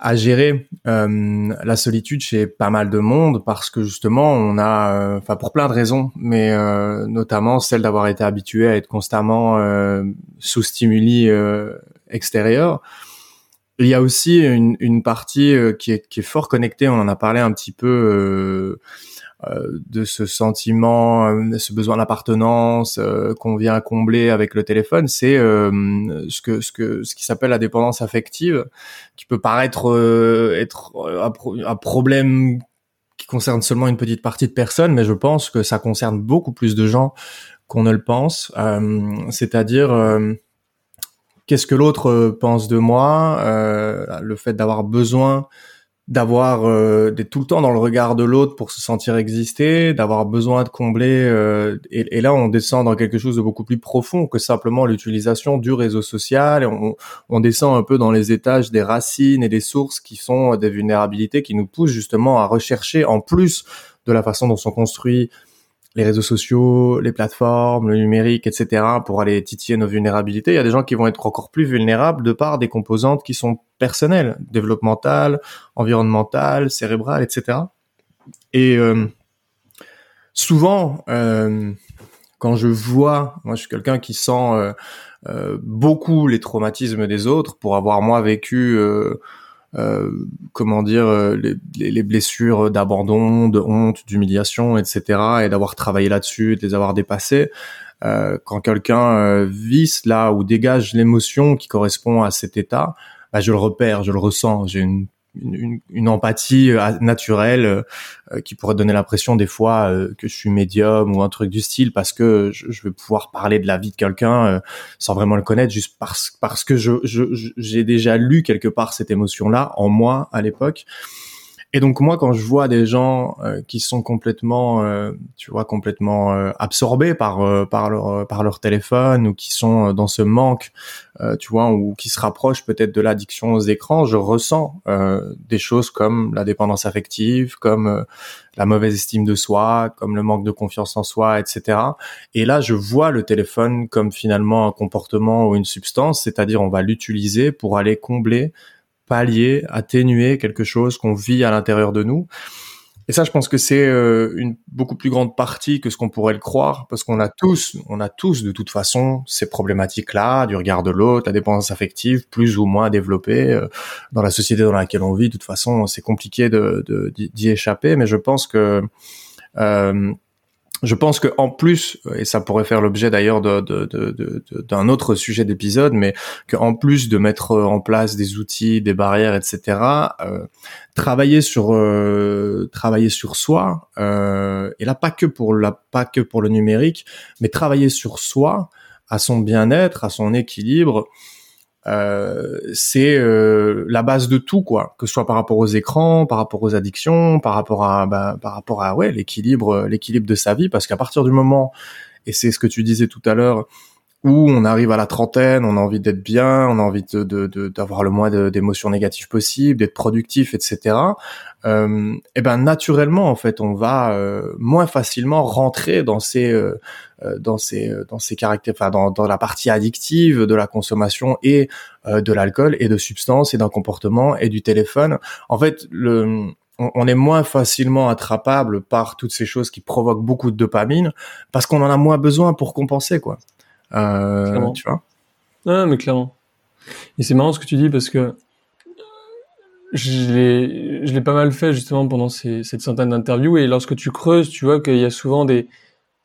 à gérer euh, la solitude chez pas mal de monde parce que justement on a, euh, enfin pour plein de raisons, mais euh, notamment celle d'avoir été habitué à être constamment sous stimuli extérieurs. Il y a aussi une, partie qui est, qui est fort connectée, on en a parlé un petit peu euh, de ce sentiment, euh, ce besoin d'appartenance euh, qu'on vient combler avec le téléphone, c'est ce que ce que ce qui s'appelle la dépendance affective, qui peut paraître être un, problème qui concerne seulement une petite partie de personnes, mais je pense que ça concerne beaucoup plus de gens qu'on ne le pense. C'est-à-dire qu'est-ce que l'autre pense de moi, le fait d'avoir besoin d'avoir euh, d'être tout le temps dans le regard de l'autre pour se sentir exister, d'avoir besoin de combler euh, et, là on descend dans quelque chose de beaucoup plus profond que simplement l'utilisation du réseau social, on, descend un peu dans les étages des racines et des sources qui sont des vulnérabilités qui nous poussent justement à rechercher en plus de la façon dont sont construits les réseaux sociaux, les plateformes, le numérique, etc., pour aller titiller nos vulnérabilités. Il y a des gens qui vont être encore plus vulnérables de par des composantes qui sont personnelles, développementales, environnementales, cérébrales, etc. Et euh, souvent, euh, quand je vois, moi je suis quelqu'un qui sent beaucoup les traumatismes des autres pour avoir moi vécu euh, comment dire, euh, les, les blessures d'abandon, de honte, d'humiliation, etc. Et d'avoir travaillé là-dessus, de les avoir dépassées. Euh, quand quelqu'un euh, vit là ou dégage l'émotion qui correspond à cet état, bah, je le repère, je le ressens. J'ai une une, empathie euh, naturelle euh, qui pourrait donner l'impression des fois euh, que je suis médium ou un truc du style parce que je, je vais pouvoir parler de la vie de quelqu'un sans vraiment le connaître juste parce parce que je j'ai déjà lu quelque part cette émotion là en moi à l'époque et donc moi, quand je vois des gens euh, qui sont complètement, euh, tu vois, complètement euh, absorbés par par leur par leur téléphone ou qui sont dans ce manque, tu vois, ou qui se rapprochent peut-être de l'addiction aux écrans, je ressens des choses comme la dépendance affective, comme la mauvaise estime de soi, comme le manque de confiance en soi, etc. Et là, je vois le téléphone comme finalement un comportement ou une substance, c'est-à-dire on va l'utiliser pour aller combler pallier, atténuer quelque chose qu'on vit à l'intérieur de nous. Et ça, je pense que c'est euh, une beaucoup plus grande partie que ce qu'on pourrait le croire, parce qu'on a tous, on a tous de toute façon ces problématiques-là, du regard de l'autre, la dépendance affective, plus ou moins développée euh, dans la société dans laquelle on vit. De toute façon, c'est compliqué de d'y échapper, mais je pense que euh, je pense que en plus, et ça pourrait faire l'objet d'ailleurs d'un autre sujet d'épisode, mais qu'en plus de mettre en place des outils, des barrières, etc., euh, travailler sur euh, travailler sur soi, euh, et là pas que pour la pas que pour le numérique, mais travailler sur soi, à son bien-être, à son équilibre, euh, c'est euh, la base de tout quoi. Que ce soit par rapport aux écrans par rapport aux addictions par rapport à bah, par rapport à ouais l'équilibre l'équilibre de sa vie. Parce qu'à partir du moment et c'est ce que tu disais tout à l'heure où on arrive à la trentaine, on a envie d'être bien, on a envie de d'avoir de, le moins d'émotions négatives possibles, d'être productif, etc. Euh, et ben naturellement en fait, on va euh, moins facilement rentrer dans ces euh, euh dans ces euh, dans ces caractères, enfin dans, dans la partie addictive de la consommation et de l'alcool et de substances et d'un comportement et du téléphone. En fait, le on, est moins facilement attrapable par toutes ces choses qui provoquent beaucoup de dopamine parce qu'on en a moins besoin pour compenser quoi. Euh, tu vois Ah, mais clairement. Et c'est marrant ce que tu dis parce que je l'ai, je l'ai pas mal fait justement pendant ces, cette centaine d'interviews et lorsque tu creuses, tu vois qu'il y a souvent des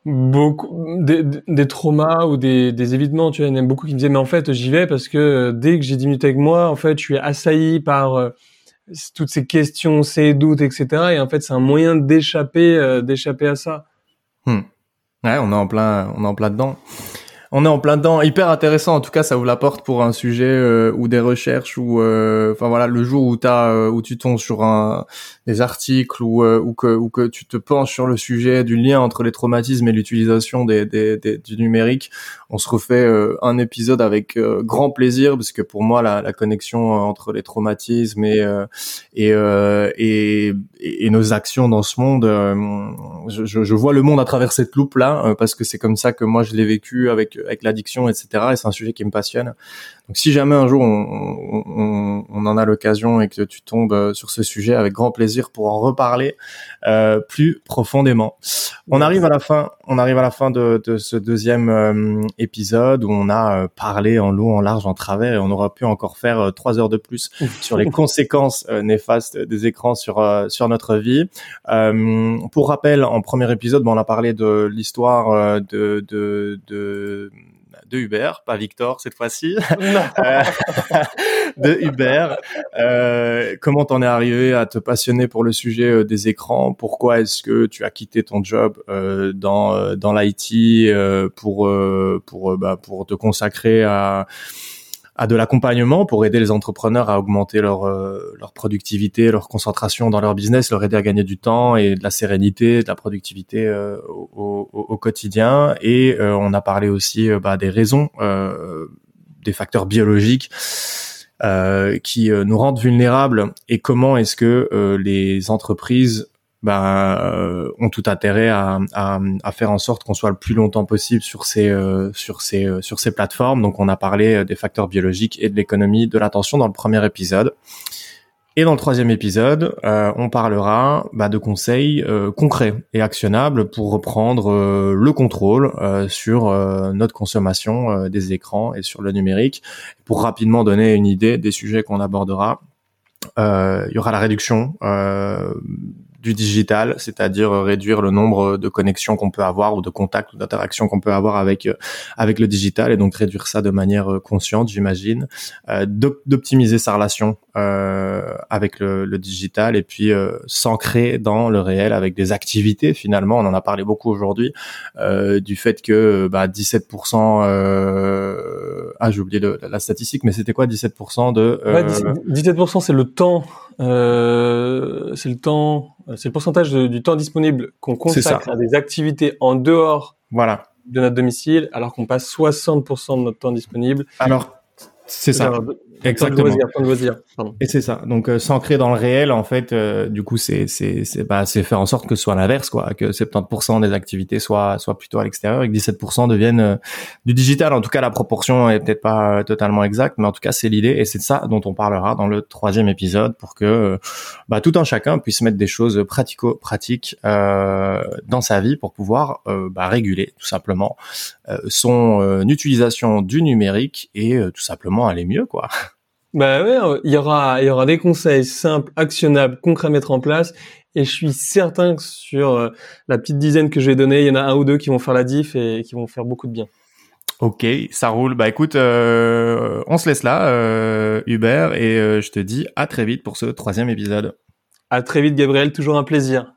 beaucoup des, des traumas ou des, des évitements. Tu vois, il y en a beaucoup qui me disaient mais en fait j'y vais parce que dès que j'ai 10 minutes avec moi, en fait je suis assailli par euh, toutes ces questions, ces doutes, etc. Et en fait c'est un moyen d'échapper, euh, d'échapper à ça. Hmm. Ouais, on est en plein, on est en plein dedans on est en plein dedans, hyper intéressant. En tout cas, ça vous l'apporte pour un sujet euh, ou des recherches ou, euh, enfin voilà, le jour où t'as, euh, où tu tombes sur un des articles ou ou que ou que tu te penches sur le sujet du lien entre les traumatismes et l'utilisation des, des, du numérique, on se refait un épisode avec grand plaisir parce que pour moi la, la connexion entre les traumatismes et et, et, et nos actions dans ce monde, je, je, vois le monde à travers cette loupe là parce que c'est comme ça que moi je l'ai vécu avec avec l'addiction, etc. Et c'est un sujet qui me passionne. Donc si jamais un jour on, on, on en a l'occasion et que tu tombes euh, sur ce sujet, avec grand plaisir pour en reparler euh, plus profondément. On arrive à la fin. On arrive à la fin de, de ce deuxième euh, épisode où on a euh, parlé en long, en large, en travers et on aurait pu encore faire trois heures de plus sur les conséquences néfastes des écrans sur sur notre vie. pour rappel, en premier épisode, bon, on a parlé de l'histoire de, de, de de Uber, pas Victor cette fois-ci, euh, de Uber. Euh, comment t'en es arrivé à te passionner pour le sujet euh, des écrans? Pourquoi est-ce que tu as quitté ton job euh, dans dans l'IT pour pour bah, pour te consacrer à à de l'accompagnement pour aider les entrepreneurs à augmenter leur euh, leur productivité, leur concentration dans leur business, leur aider à gagner du temps et de la sérénité, de la productivité euh, au, au, quotidien. Et euh, on a parlé aussi bah, des raisons, des facteurs biologiques. qui nous rendent vulnérables et comment est-ce que les entreprises ben, euh, ont tout intérêt à, à, à, faire en sorte qu'on soit le plus longtemps possible sur ces euh, sur ces euh, sur ces plateformes. Donc on a parlé des facteurs biologiques et de l'économie de l'attention dans le premier épisode. Et dans le troisième épisode, euh, on parlera bah, de conseils euh, concrets et actionnables pour reprendre euh, le contrôle sur notre consommation des écrans et sur le numérique, pour rapidement donner une idée des sujets qu'on abordera. il y aura la réduction du digital, c'est-à-dire réduire le nombre de connexions qu'on peut avoir ou de contacts ou d'interactions qu'on peut avoir avec avec le digital et donc réduire ça de manière consciente, j'imagine, euh, d'optimiser sa relation euh, avec le, le, digital et puis euh, s'ancrer dans le réel avec des activités finalement. On en a parlé beaucoup aujourd'hui euh, du fait que bah, 17%, euh, ah j'ai oublié la statistique, mais c'était quoi 17% de ouais, 17% c'est le temps, c'est le temps euh, c'est le pourcentage du temps disponible qu'on consacre à des activités en dehors voilà. de notre domicile, alors qu'on passe 60% de notre temps disponible. Alors, c'est ça. Exactement. Et c'est ça. Donc euh, s'ancrer dans le réel, en fait, euh, du coup, c'est c'est c'est bah c'est faire en sorte que ce soit l'inverse, quoi, que 70% des activités soient soient plutôt à l'extérieur et que 17% deviennent euh, du digital. En tout cas, la proportion est peut-être pas totalement exacte, mais en tout cas, c'est l'idée et c'est de ça dont on parlera dans le troisième épisode pour que bah tout un chacun puisse mettre des choses pratico-pratiques dans sa vie pour pouvoir bah, réguler tout simplement son utilisation du numérique et tout simplement aller mieux, quoi. Bah ouais, euh, il y aura, il y aura des conseils simples, actionnables, concrets à mettre en place. Et je suis certain que sur euh, la petite dizaine que j'ai donnée, il y en a un ou deux qui vont faire la diff et qui vont faire beaucoup de bien. Ok, ça roule. Bah écoute, euh, on se laisse là, euh, Hubert, et je te dis à très vite pour ce troisième épisode. À très vite, Gabriel. Toujours un plaisir.